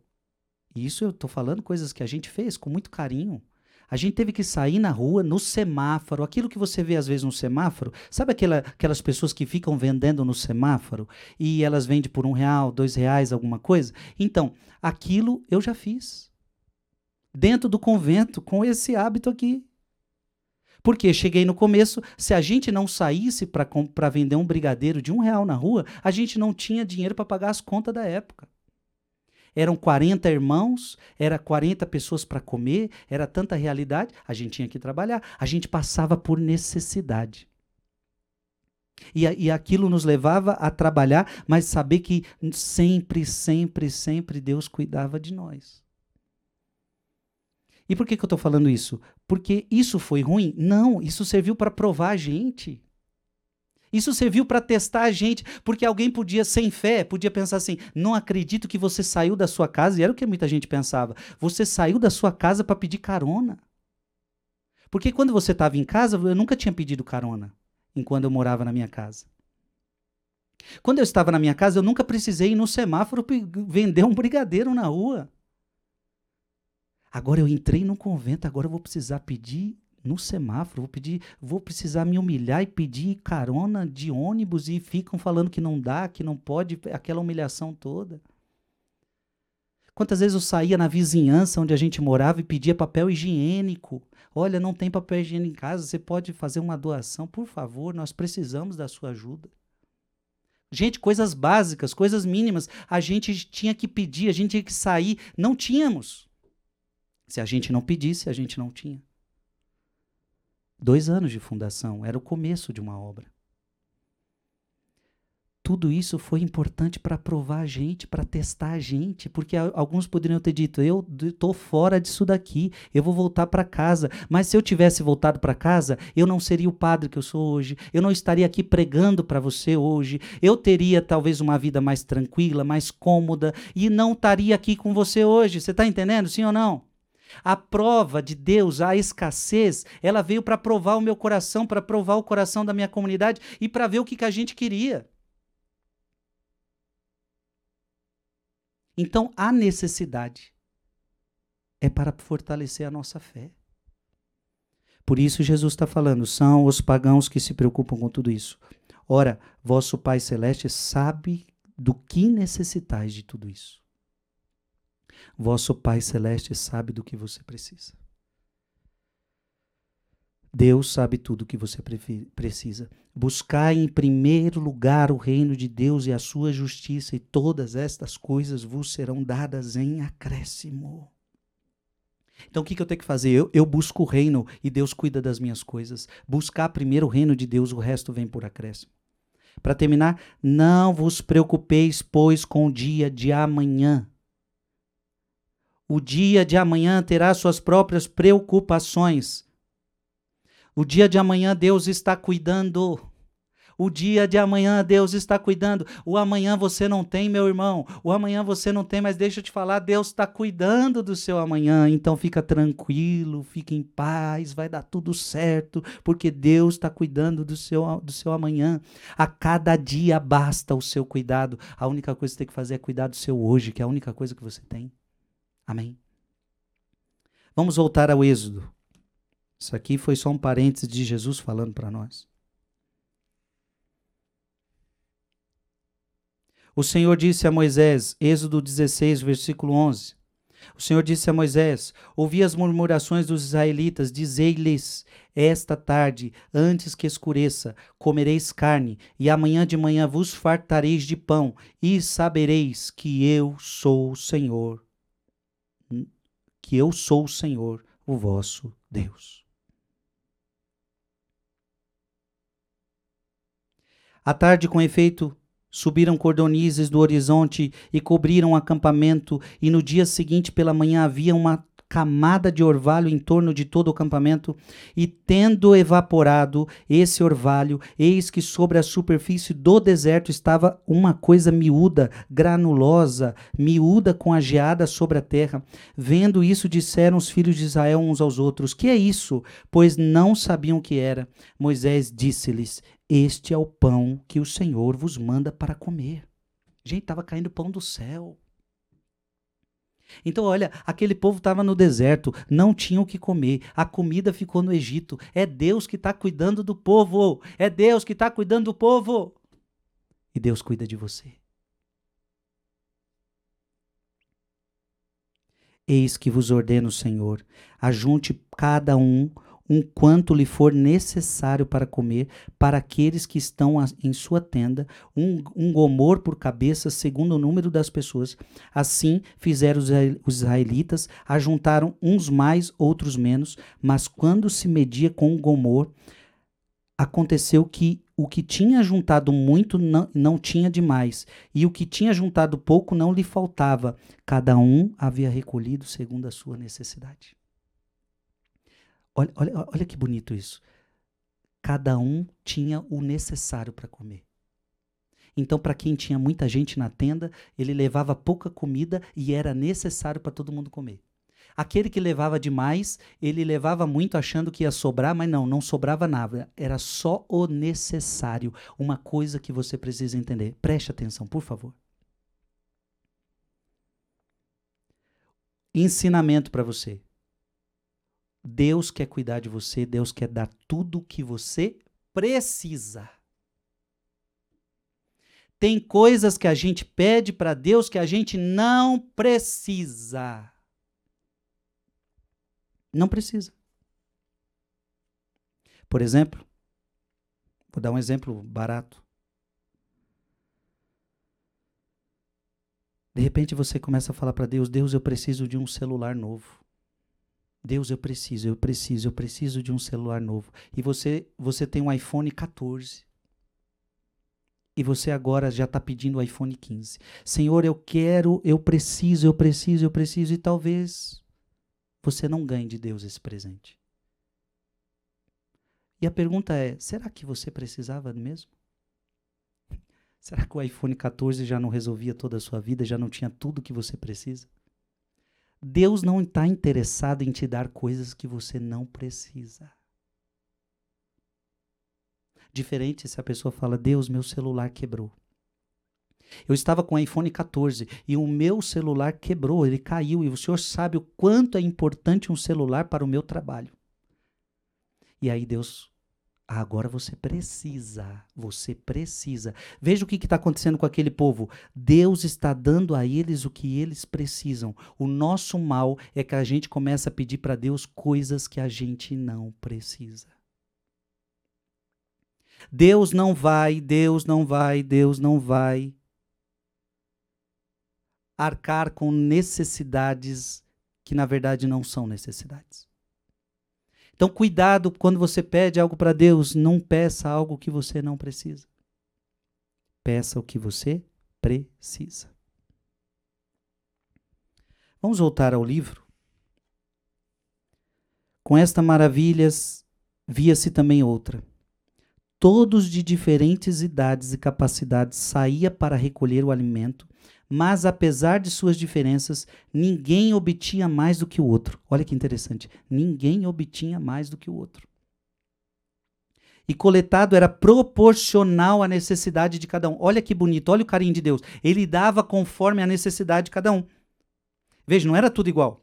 E isso eu estou falando coisas que a gente fez com muito carinho. A gente teve que sair na rua, no semáforo, aquilo que você vê às vezes no semáforo. Sabe aquela, aquelas pessoas que ficam vendendo no semáforo e elas vendem por um real, dois reais, alguma coisa? Então, aquilo eu já fiz. Dentro do convento, com esse hábito aqui. Porque cheguei no começo, se a gente não saísse para vender um brigadeiro de um real na rua, a gente não tinha dinheiro para pagar as contas da época eram 40 irmãos, era 40 pessoas para comer, era tanta realidade, a gente tinha que trabalhar, a gente passava por necessidade. E, e aquilo nos levava a trabalhar, mas saber que sempre, sempre, sempre Deus cuidava de nós. E por que, que eu estou falando isso? Porque isso foi ruim? Não, isso serviu para provar a gente. Isso serviu para testar a gente, porque alguém podia, sem fé, podia pensar assim: não acredito que você saiu da sua casa, e era o que muita gente pensava. Você saiu da sua casa para pedir carona. Porque quando você estava em casa, eu nunca tinha pedido carona, enquanto eu morava na minha casa. Quando eu estava na minha casa, eu nunca precisei ir no semáforo vender um brigadeiro na rua. Agora eu entrei no convento, agora eu vou precisar pedir no semáforo, vou pedir, vou precisar me humilhar e pedir carona de ônibus e ficam falando que não dá, que não pode, aquela humilhação toda. Quantas vezes eu saía na vizinhança onde a gente morava e pedia papel higiênico? Olha, não tem papel higiênico em casa, você pode fazer uma doação, por favor, nós precisamos da sua ajuda. Gente, coisas básicas, coisas mínimas, a gente tinha que pedir, a gente tinha que sair, não tínhamos. Se a gente não pedisse, a gente não tinha. Dois anos de fundação, era o começo de uma obra. Tudo isso foi importante para provar a gente, para testar a gente, porque alguns poderiam ter dito: eu estou fora disso daqui, eu vou voltar para casa. Mas se eu tivesse voltado para casa, eu não seria o padre que eu sou hoje, eu não estaria aqui pregando para você hoje, eu teria talvez uma vida mais tranquila, mais cômoda e não estaria aqui com você hoje. Você está entendendo, sim ou não? A prova de Deus, a escassez, ela veio para provar o meu coração, para provar o coração da minha comunidade e para ver o que, que a gente queria. Então, a necessidade é para fortalecer a nossa fé. Por isso, Jesus está falando: são os pagãos que se preocupam com tudo isso. Ora, vosso Pai Celeste sabe do que necessitais de tudo isso. Vosso Pai Celeste sabe do que você precisa. Deus sabe tudo o que você precisa. Buscar em primeiro lugar o reino de Deus e a sua justiça, e todas estas coisas vos serão dadas em acréscimo. Então o que, que eu tenho que fazer? Eu, eu busco o reino e Deus cuida das minhas coisas. Buscar primeiro o reino de Deus, o resto vem por acréscimo. Para terminar, não vos preocupeis, pois, com o dia de amanhã o dia de amanhã terá suas próprias preocupações. O dia de amanhã Deus está cuidando. O dia de amanhã Deus está cuidando. O amanhã você não tem, meu irmão. O amanhã você não tem, mas deixa eu te falar, Deus está cuidando do seu amanhã. Então fica tranquilo, fica em paz, vai dar tudo certo, porque Deus está cuidando do seu, do seu amanhã. A cada dia basta o seu cuidado. A única coisa que você tem que fazer é cuidar do seu hoje, que é a única coisa que você tem. Amém? Vamos voltar ao Êxodo. Isso aqui foi só um parênteses de Jesus falando para nós. O Senhor disse a Moisés, Êxodo 16, versículo 11: o Senhor disse a Moisés: Ouvi as murmurações dos israelitas, dizei-lhes: Esta tarde, antes que escureça, comereis carne, e amanhã de manhã vos fartareis de pão, e sabereis que eu sou o Senhor que eu sou o Senhor, o vosso Deus. À tarde, com efeito, subiram cordonizes do horizonte e cobriram o acampamento, e no dia seguinte pela manhã havia uma camada de orvalho em torno de todo o acampamento, e tendo evaporado esse orvalho, eis que sobre a superfície do deserto estava uma coisa miúda, granulosa, miúda com a geada sobre a terra. Vendo isso, disseram os filhos de Israel uns aos outros: Que é isso? Pois não sabiam o que era. Moisés disse-lhes: Este é o pão que o Senhor vos manda para comer. Gente, estava caindo pão do céu. Então, olha, aquele povo estava no deserto, não tinha o que comer, a comida ficou no Egito. É Deus que está cuidando do povo, é Deus que está cuidando do povo. E Deus cuida de você. Eis que vos ordeno, Senhor, ajunte cada um um quanto lhe for necessário para comer, para aqueles que estão em sua tenda, um, um gomor por cabeça, segundo o número das pessoas. Assim fizeram os israelitas, ajuntaram uns mais, outros menos, mas quando se media com o gomor, aconteceu que o que tinha juntado muito não, não tinha demais, e o que tinha juntado pouco não lhe faltava. Cada um havia recolhido segundo a sua necessidade. Olha, olha, olha que bonito isso. Cada um tinha o necessário para comer. Então, para quem tinha muita gente na tenda, ele levava pouca comida e era necessário para todo mundo comer. Aquele que levava demais, ele levava muito achando que ia sobrar, mas não, não sobrava nada. Era só o necessário. Uma coisa que você precisa entender. Preste atenção, por favor. Ensinamento para você. Deus quer cuidar de você, Deus quer dar tudo o que você precisa. Tem coisas que a gente pede para Deus que a gente não precisa. Não precisa. Por exemplo, vou dar um exemplo barato. De repente você começa a falar para Deus: Deus, eu preciso de um celular novo. Deus, eu preciso, eu preciso, eu preciso de um celular novo. E você, você tem um iPhone 14. E você agora já está pedindo o iPhone 15. Senhor, eu quero, eu preciso, eu preciso, eu preciso. E talvez você não ganhe de Deus esse presente. E a pergunta é: será que você precisava mesmo? Será que o iPhone 14 já não resolvia toda a sua vida, já não tinha tudo que você precisa? Deus não está interessado em te dar coisas que você não precisa. Diferente se a pessoa fala: Deus, meu celular quebrou. Eu estava com o iPhone 14 e o meu celular quebrou, ele caiu, e o senhor sabe o quanto é importante um celular para o meu trabalho. E aí Deus Agora você precisa, você precisa. Veja o que está acontecendo com aquele povo. Deus está dando a eles o que eles precisam. O nosso mal é que a gente começa a pedir para Deus coisas que a gente não precisa. Deus não vai, Deus não vai, Deus não vai arcar com necessidades que na verdade não são necessidades. Então, cuidado quando você pede algo para Deus, não peça algo que você não precisa. Peça o que você precisa. Vamos voltar ao livro. Com esta maravilhas via-se também outra. Todos de diferentes idades e capacidades saía para recolher o alimento mas apesar de suas diferenças, ninguém obtinha mais do que o outro. Olha que interessante. Ninguém obtinha mais do que o outro. E coletado era proporcional à necessidade de cada um. Olha que bonito, olha o carinho de Deus. Ele dava conforme a necessidade de cada um. Veja, não era tudo igual.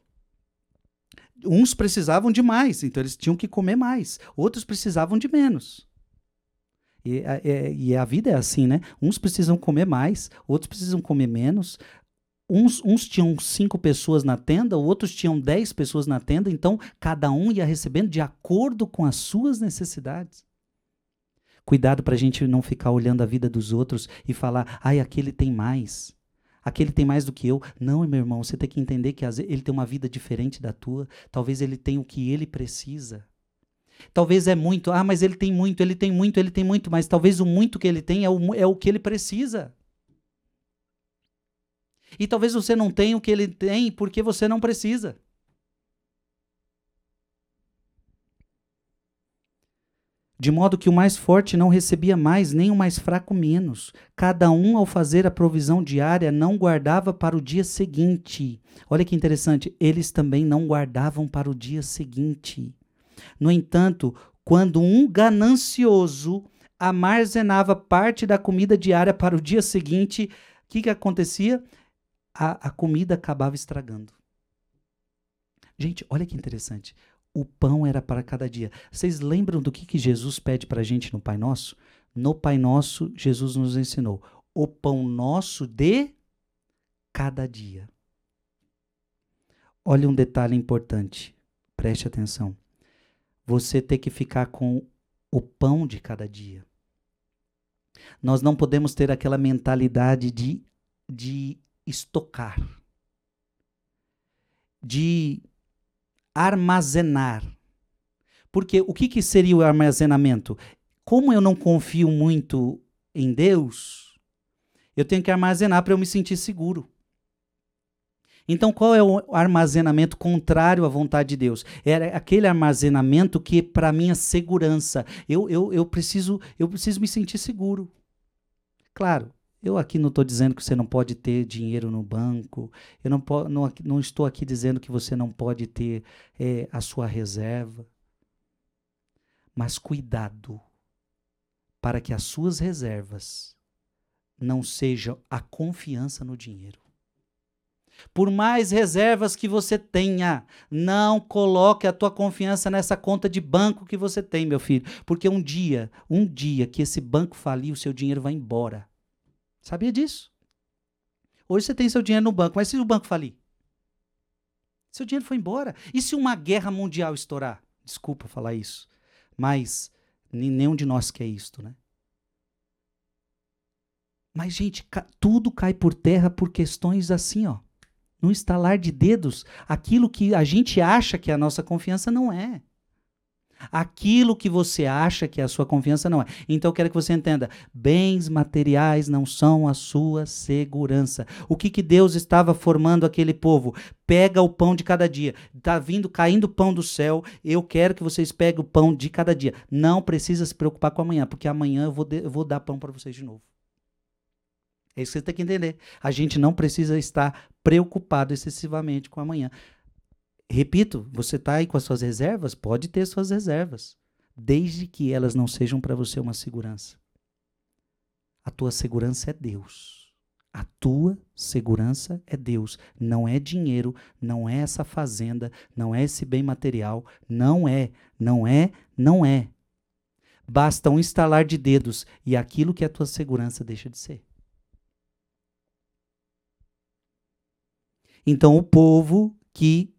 Uns precisavam de mais, então eles tinham que comer mais. Outros precisavam de menos. E, e a vida é assim, né? Uns precisam comer mais, outros precisam comer menos. Uns, uns tinham cinco pessoas na tenda, outros tinham dez pessoas na tenda, então cada um ia recebendo de acordo com as suas necessidades. Cuidado para a gente não ficar olhando a vida dos outros e falar, ai, aquele tem mais. Aquele tem mais do que eu. Não, meu irmão, você tem que entender que ele tem uma vida diferente da tua. Talvez ele tenha o que ele precisa. Talvez é muito, ah, mas ele tem muito, ele tem muito, ele tem muito, mas talvez o muito que ele tem é o, é o que ele precisa. E talvez você não tenha o que ele tem porque você não precisa. De modo que o mais forte não recebia mais, nem o mais fraco menos. Cada um, ao fazer a provisão diária, não guardava para o dia seguinte. Olha que interessante, eles também não guardavam para o dia seguinte. No entanto, quando um ganancioso armazenava parte da comida diária para o dia seguinte, o que, que acontecia? A, a comida acabava estragando. Gente, olha que interessante. O pão era para cada dia. Vocês lembram do que, que Jesus pede para a gente no Pai Nosso? No Pai Nosso, Jesus nos ensinou: o pão nosso de cada dia. Olha um detalhe importante, preste atenção você ter que ficar com o pão de cada dia. Nós não podemos ter aquela mentalidade de, de estocar, de armazenar. Porque o que, que seria o armazenamento? Como eu não confio muito em Deus, eu tenho que armazenar para eu me sentir seguro. Então, qual é o armazenamento contrário à vontade de Deus? Era aquele armazenamento que, para minha segurança, eu, eu, eu, preciso, eu preciso me sentir seguro. Claro, eu aqui não estou dizendo que você não pode ter dinheiro no banco, eu não, não, não estou aqui dizendo que você não pode ter é, a sua reserva. Mas cuidado para que as suas reservas não sejam a confiança no dinheiro. Por mais reservas que você tenha, não coloque a tua confiança nessa conta de banco que você tem, meu filho, porque um dia, um dia que esse banco falir, o seu dinheiro vai embora. Sabia disso? Hoje você tem seu dinheiro no banco, mas se o banco falir? Seu dinheiro foi embora. E se uma guerra mundial estourar? Desculpa falar isso, mas nenhum de nós quer isto, né? Mas, gente, tudo cai por terra por questões assim, ó num estalar de dedos, aquilo que a gente acha que é a nossa confiança não é. Aquilo que você acha que é a sua confiança não é. Então eu quero que você entenda: bens materiais não são a sua segurança. O que, que Deus estava formando aquele povo? Pega o pão de cada dia. Está vindo, caindo pão do céu. Eu quero que vocês peguem o pão de cada dia. Não precisa se preocupar com amanhã, porque amanhã eu vou, de, eu vou dar pão para vocês de novo. É isso que você tem que entender. A gente não precisa estar preocupado excessivamente com amanhã. Repito, você está aí com as suas reservas? Pode ter suas reservas, desde que elas não sejam para você uma segurança. A tua segurança é Deus. A tua segurança é Deus. Não é dinheiro, não é essa fazenda, não é esse bem material. Não é, não é, não é. Basta um estalar de dedos e aquilo que é a tua segurança deixa de ser. Então o povo que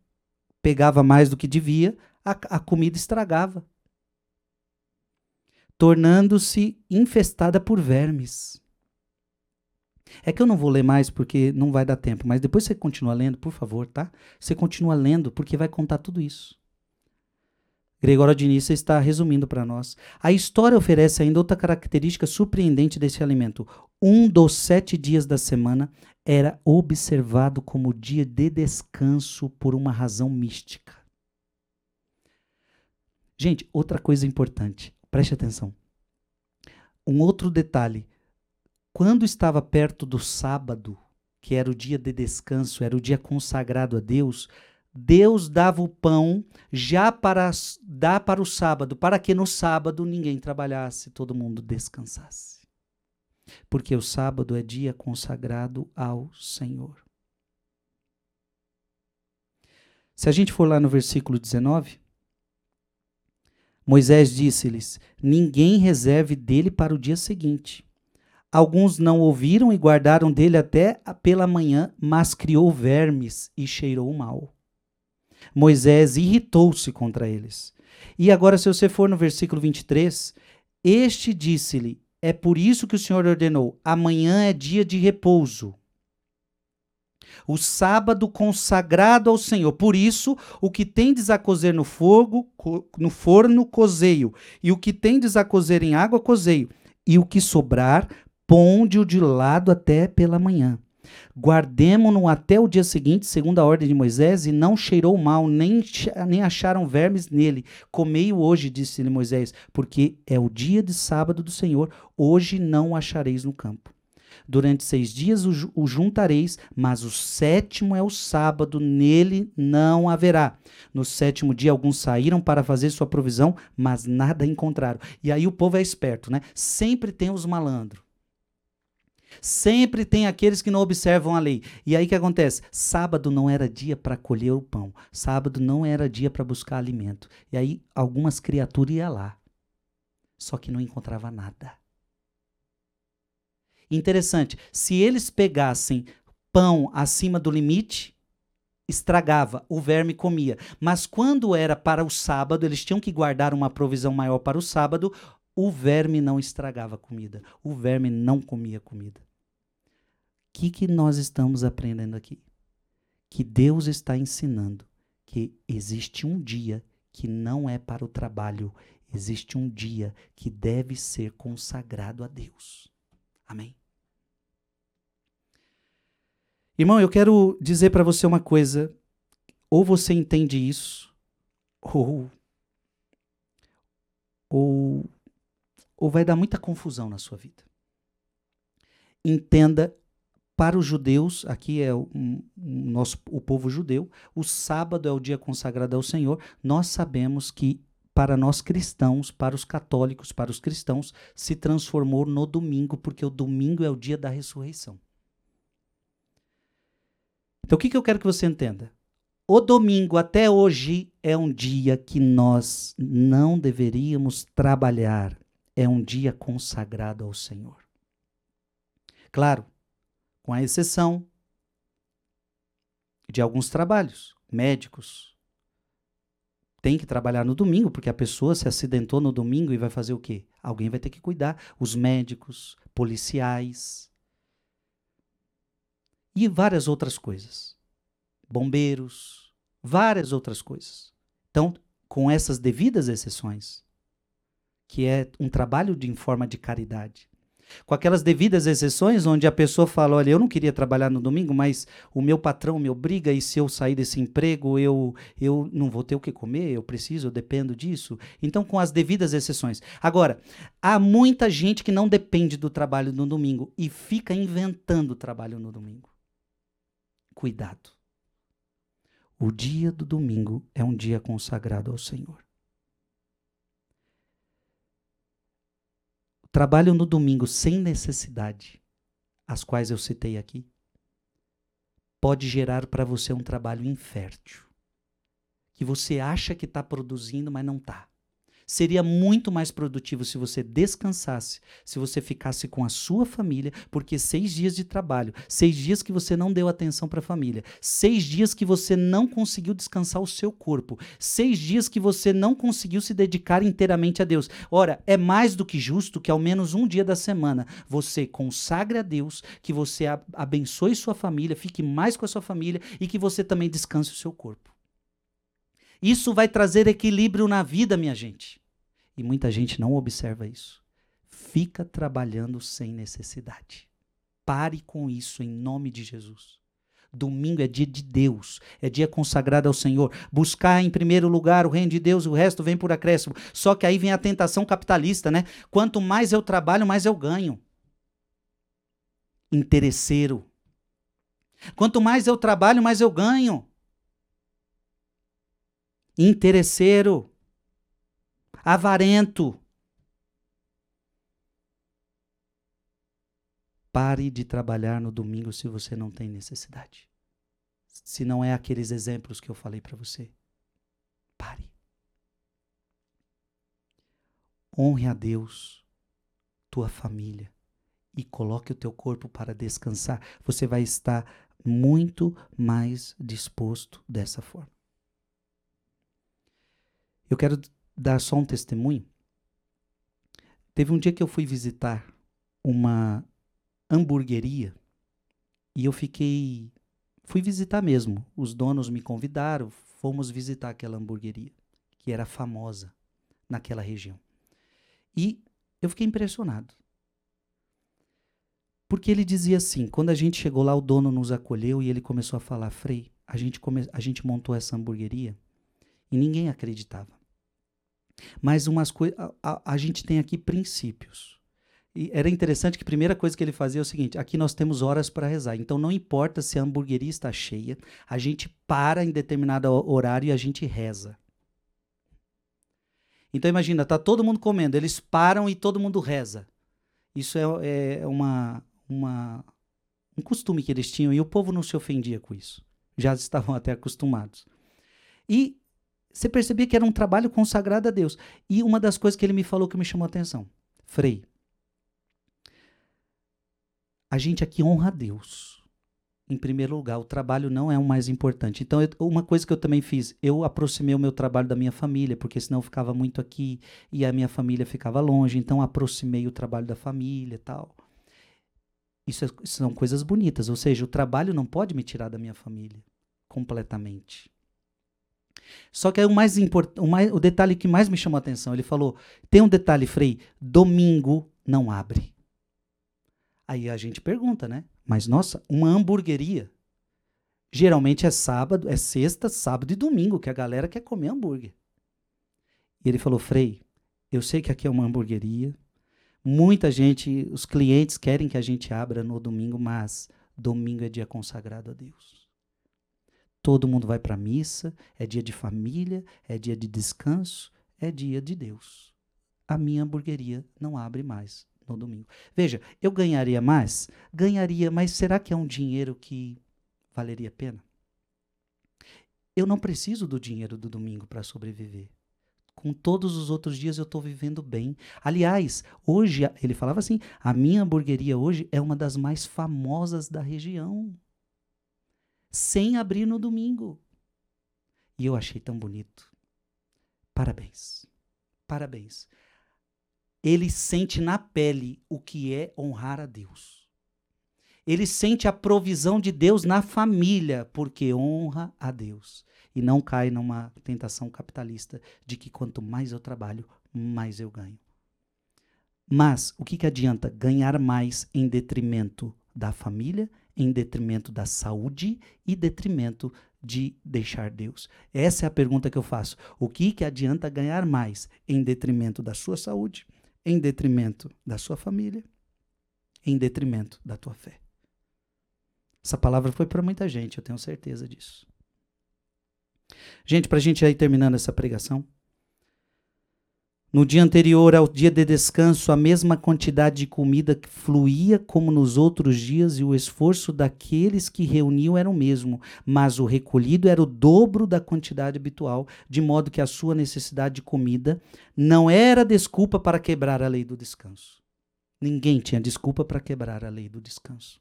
pegava mais do que devia, a, a comida estragava, tornando-se infestada por vermes. É que eu não vou ler mais porque não vai dar tempo, mas depois você continua lendo, por favor, tá? Você continua lendo porque vai contar tudo isso. Gregório Nissa está resumindo para nós. A história oferece ainda outra característica surpreendente desse alimento. Um dos sete dias da semana era observado como dia de descanso por uma razão mística. Gente, outra coisa importante, preste atenção. Um outro detalhe: quando estava perto do sábado, que era o dia de descanso, era o dia consagrado a Deus, Deus dava o pão já para dar para o sábado, para que no sábado ninguém trabalhasse, todo mundo descansasse porque o sábado é dia consagrado ao Senhor. Se a gente for lá no versículo 19, Moisés disse-lhes: Ninguém reserve dele para o dia seguinte. Alguns não ouviram e guardaram dele até pela manhã, mas criou vermes e cheirou mal. Moisés irritou-se contra eles. E agora, se você for no versículo 23, este disse-lhe: é por isso que o Senhor ordenou: amanhã é dia de repouso. O sábado consagrado ao Senhor. Por isso, o que tendes a cozer no fogo, no forno, cozeio, e o que tendes a cozer em água, cozeio, e o que sobrar, ponde-o de lado até pela manhã. Guardemo-no até o dia seguinte, segundo a ordem de Moisés, e não cheirou mal, nem, nem acharam vermes nele. Comei-o hoje, disse-lhe Moisés, porque é o dia de sábado do Senhor, hoje não o achareis no campo. Durante seis dias o, o juntareis, mas o sétimo é o sábado, nele não haverá. No sétimo dia, alguns saíram para fazer sua provisão, mas nada encontraram. E aí o povo é esperto, né? Sempre tem os malandros. Sempre tem aqueles que não observam a lei. E aí o que acontece? Sábado não era dia para colher o pão. Sábado não era dia para buscar alimento. E aí algumas criaturas iam lá. Só que não encontrava nada. Interessante, se eles pegassem pão acima do limite, estragava, o verme comia. Mas quando era para o sábado, eles tinham que guardar uma provisão maior para o sábado, o verme não estragava comida. O verme não comia comida. O que, que nós estamos aprendendo aqui? Que Deus está ensinando que existe um dia que não é para o trabalho, existe um dia que deve ser consagrado a Deus. Amém? Irmão, eu quero dizer para você uma coisa. Ou você entende isso, ou, ou, ou vai dar muita confusão na sua vida. Entenda, para os judeus, aqui é o, um, nosso, o povo judeu, o sábado é o dia consagrado ao Senhor. Nós sabemos que para nós cristãos, para os católicos, para os cristãos, se transformou no domingo, porque o domingo é o dia da ressurreição. Então, o que, que eu quero que você entenda? O domingo até hoje é um dia que nós não deveríamos trabalhar. É um dia consagrado ao Senhor. Claro, com a exceção de alguns trabalhos médicos, tem que trabalhar no domingo, porque a pessoa se acidentou no domingo e vai fazer o quê? Alguém vai ter que cuidar. Os médicos, policiais e várias outras coisas. Bombeiros, várias outras coisas. Então, com essas devidas exceções, que é um trabalho de, em forma de caridade, com aquelas devidas exceções onde a pessoa fala: olha, eu não queria trabalhar no domingo, mas o meu patrão me obriga e se eu sair desse emprego, eu, eu não vou ter o que comer, eu preciso, eu dependo disso. Então, com as devidas exceções. Agora, há muita gente que não depende do trabalho no domingo e fica inventando trabalho no domingo. Cuidado. O dia do domingo é um dia consagrado ao Senhor. Trabalham no domingo sem necessidade, as quais eu citei aqui, pode gerar para você um trabalho infértil. Que você acha que está produzindo, mas não está. Seria muito mais produtivo se você descansasse, se você ficasse com a sua família, porque seis dias de trabalho, seis dias que você não deu atenção para a família, seis dias que você não conseguiu descansar o seu corpo, seis dias que você não conseguiu se dedicar inteiramente a Deus. Ora, é mais do que justo que ao menos um dia da semana você consagre a Deus, que você abençoe sua família, fique mais com a sua família e que você também descanse o seu corpo. Isso vai trazer equilíbrio na vida, minha gente. E muita gente não observa isso. Fica trabalhando sem necessidade. Pare com isso em nome de Jesus. Domingo é dia de Deus, é dia consagrado ao Senhor. Buscar em primeiro lugar o reino de Deus, o resto vem por acréscimo. Só que aí vem a tentação capitalista, né? Quanto mais eu trabalho, mais eu ganho. Interesseiro. Quanto mais eu trabalho, mais eu ganho interesseiro, avarento. Pare de trabalhar no domingo se você não tem necessidade. Se não é aqueles exemplos que eu falei para você. Pare. Honre a Deus, tua família e coloque o teu corpo para descansar. Você vai estar muito mais disposto dessa forma. Eu quero dar só um testemunho. Teve um dia que eu fui visitar uma hamburgueria e eu fiquei. Fui visitar mesmo. Os donos me convidaram, fomos visitar aquela hamburgueria, que era famosa naquela região. E eu fiquei impressionado. Porque ele dizia assim: quando a gente chegou lá, o dono nos acolheu e ele começou a falar: Frei, a gente, come... a gente montou essa hamburgueria e ninguém acreditava. Mas umas coisas. A, a, gente tem aqui princípios. E era interessante que a primeira coisa que ele fazia é o seguinte: aqui nós temos horas para rezar. Então não importa se a hamburgueria está cheia, a gente para em determinado horário e a gente reza. Então imagina, tá todo mundo comendo, eles param e todo mundo reza. Isso é, é uma, uma, um costume que eles tinham e o povo não se ofendia com isso. Já estavam até acostumados. E você percebia que era um trabalho consagrado a Deus. E uma das coisas que ele me falou que me chamou a atenção, Frei, a gente aqui honra a Deus. Em primeiro lugar, o trabalho não é o mais importante. Então, eu, uma coisa que eu também fiz, eu aproximei o meu trabalho da minha família, porque senão eu ficava muito aqui e a minha família ficava longe. Então, aproximei o trabalho da família tal. Isso, é, são coisas bonitas. Ou seja, o trabalho não pode me tirar da minha família completamente. Só que aí o mais importante, o, o detalhe que mais me chamou a atenção, ele falou: tem um detalhe, Frei, domingo não abre. Aí a gente pergunta, né? Mas nossa, uma hamburgueria Geralmente é sábado, é sexta, sábado e domingo que a galera quer comer hambúrguer. E ele falou: Frei, eu sei que aqui é uma hamburgueria. Muita gente, os clientes querem que a gente abra no domingo, mas domingo é dia consagrado a Deus. Todo mundo vai para a missa, é dia de família, é dia de descanso, é dia de Deus. A minha hamburgueria não abre mais no domingo. Veja, eu ganharia mais? Ganharia, mas será que é um dinheiro que valeria a pena? Eu não preciso do dinheiro do domingo para sobreviver. Com todos os outros dias eu estou vivendo bem. Aliás, hoje, ele falava assim: a minha hamburgueria hoje é uma das mais famosas da região. Sem abrir no domingo. E eu achei tão bonito. Parabéns. Parabéns. Ele sente na pele o que é honrar a Deus. Ele sente a provisão de Deus na família, porque honra a Deus. E não cai numa tentação capitalista de que quanto mais eu trabalho, mais eu ganho. Mas o que, que adianta ganhar mais em detrimento da família, em detrimento da saúde e detrimento de deixar Deus? Essa é a pergunta que eu faço. O que, que adianta ganhar mais em detrimento da sua saúde, em detrimento da sua família, em detrimento da tua fé? Essa palavra foi para muita gente, eu tenho certeza disso. Gente, para a gente ir terminando essa pregação, no dia anterior ao dia de descanso, a mesma quantidade de comida fluía como nos outros dias, e o esforço daqueles que reuniam era o mesmo, mas o recolhido era o dobro da quantidade habitual, de modo que a sua necessidade de comida não era desculpa para quebrar a lei do descanso. Ninguém tinha desculpa para quebrar a lei do descanso.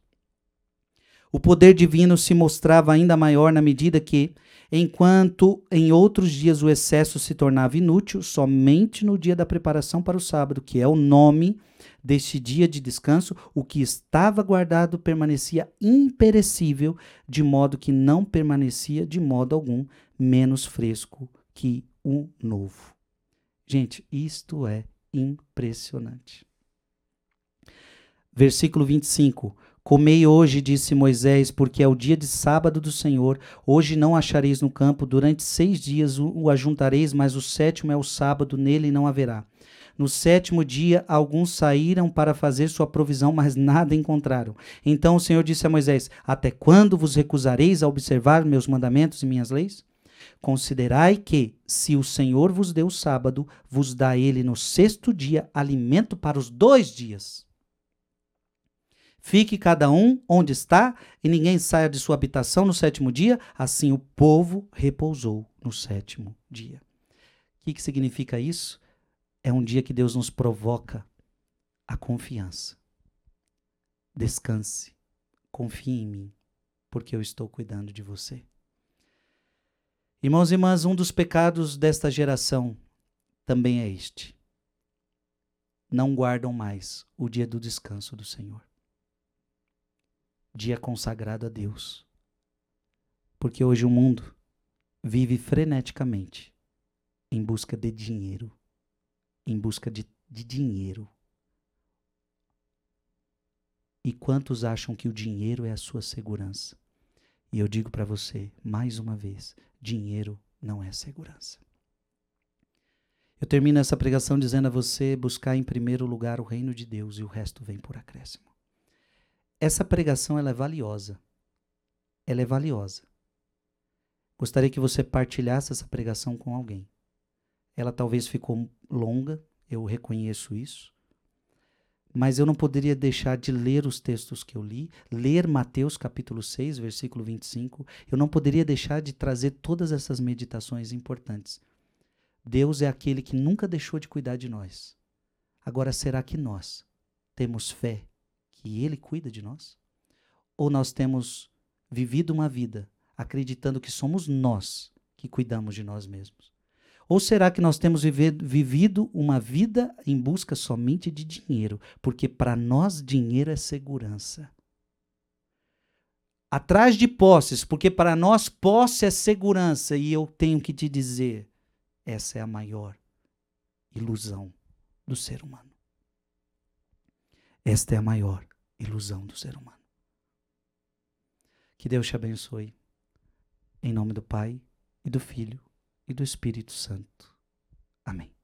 O poder divino se mostrava ainda maior na medida que, enquanto em outros dias o excesso se tornava inútil, somente no dia da preparação para o sábado, que é o nome deste dia de descanso, o que estava guardado permanecia imperecível, de modo que não permanecia de modo algum menos fresco que o novo. Gente, isto é impressionante. Versículo 25. Comei hoje, disse Moisés, porque é o dia de sábado do Senhor. Hoje não achareis no campo, durante seis dias o ajuntareis, mas o sétimo é o sábado, nele não haverá. No sétimo dia, alguns saíram para fazer sua provisão, mas nada encontraram. Então o Senhor disse a Moisés: Até quando vos recusareis a observar meus mandamentos e minhas leis? Considerai que, se o Senhor vos deu o sábado, vos dá ele no sexto dia alimento para os dois dias. Fique cada um onde está, e ninguém saia de sua habitação no sétimo dia. Assim o povo repousou no sétimo dia. O que, que significa isso? É um dia que Deus nos provoca a confiança. Descanse, confie em mim, porque eu estou cuidando de você. Irmãos e irmãs, um dos pecados desta geração também é este. Não guardam mais o dia do descanso do Senhor dia consagrado a Deus. Porque hoje o mundo vive freneticamente em busca de dinheiro, em busca de, de dinheiro. E quantos acham que o dinheiro é a sua segurança? E eu digo para você, mais uma vez, dinheiro não é segurança. Eu termino essa pregação dizendo a você buscar em primeiro lugar o reino de Deus e o resto vem por acréscimo. Essa pregação ela é valiosa. Ela é valiosa. Gostaria que você partilhasse essa pregação com alguém. Ela talvez ficou longa, eu reconheço isso. Mas eu não poderia deixar de ler os textos que eu li, ler Mateus capítulo 6, versículo 25. Eu não poderia deixar de trazer todas essas meditações importantes. Deus é aquele que nunca deixou de cuidar de nós. Agora, será que nós temos fé que Ele cuida de nós? Ou nós temos vivido uma vida acreditando que somos nós que cuidamos de nós mesmos? Ou será que nós temos vivido uma vida em busca somente de dinheiro? Porque para nós dinheiro é segurança. Atrás de posses, porque para nós posse é segurança. E eu tenho que te dizer: essa é a maior ilusão do ser humano. Esta é a maior ilusão do ser humano. Que Deus te abençoe. Em nome do Pai, e do Filho, e do Espírito Santo. Amém.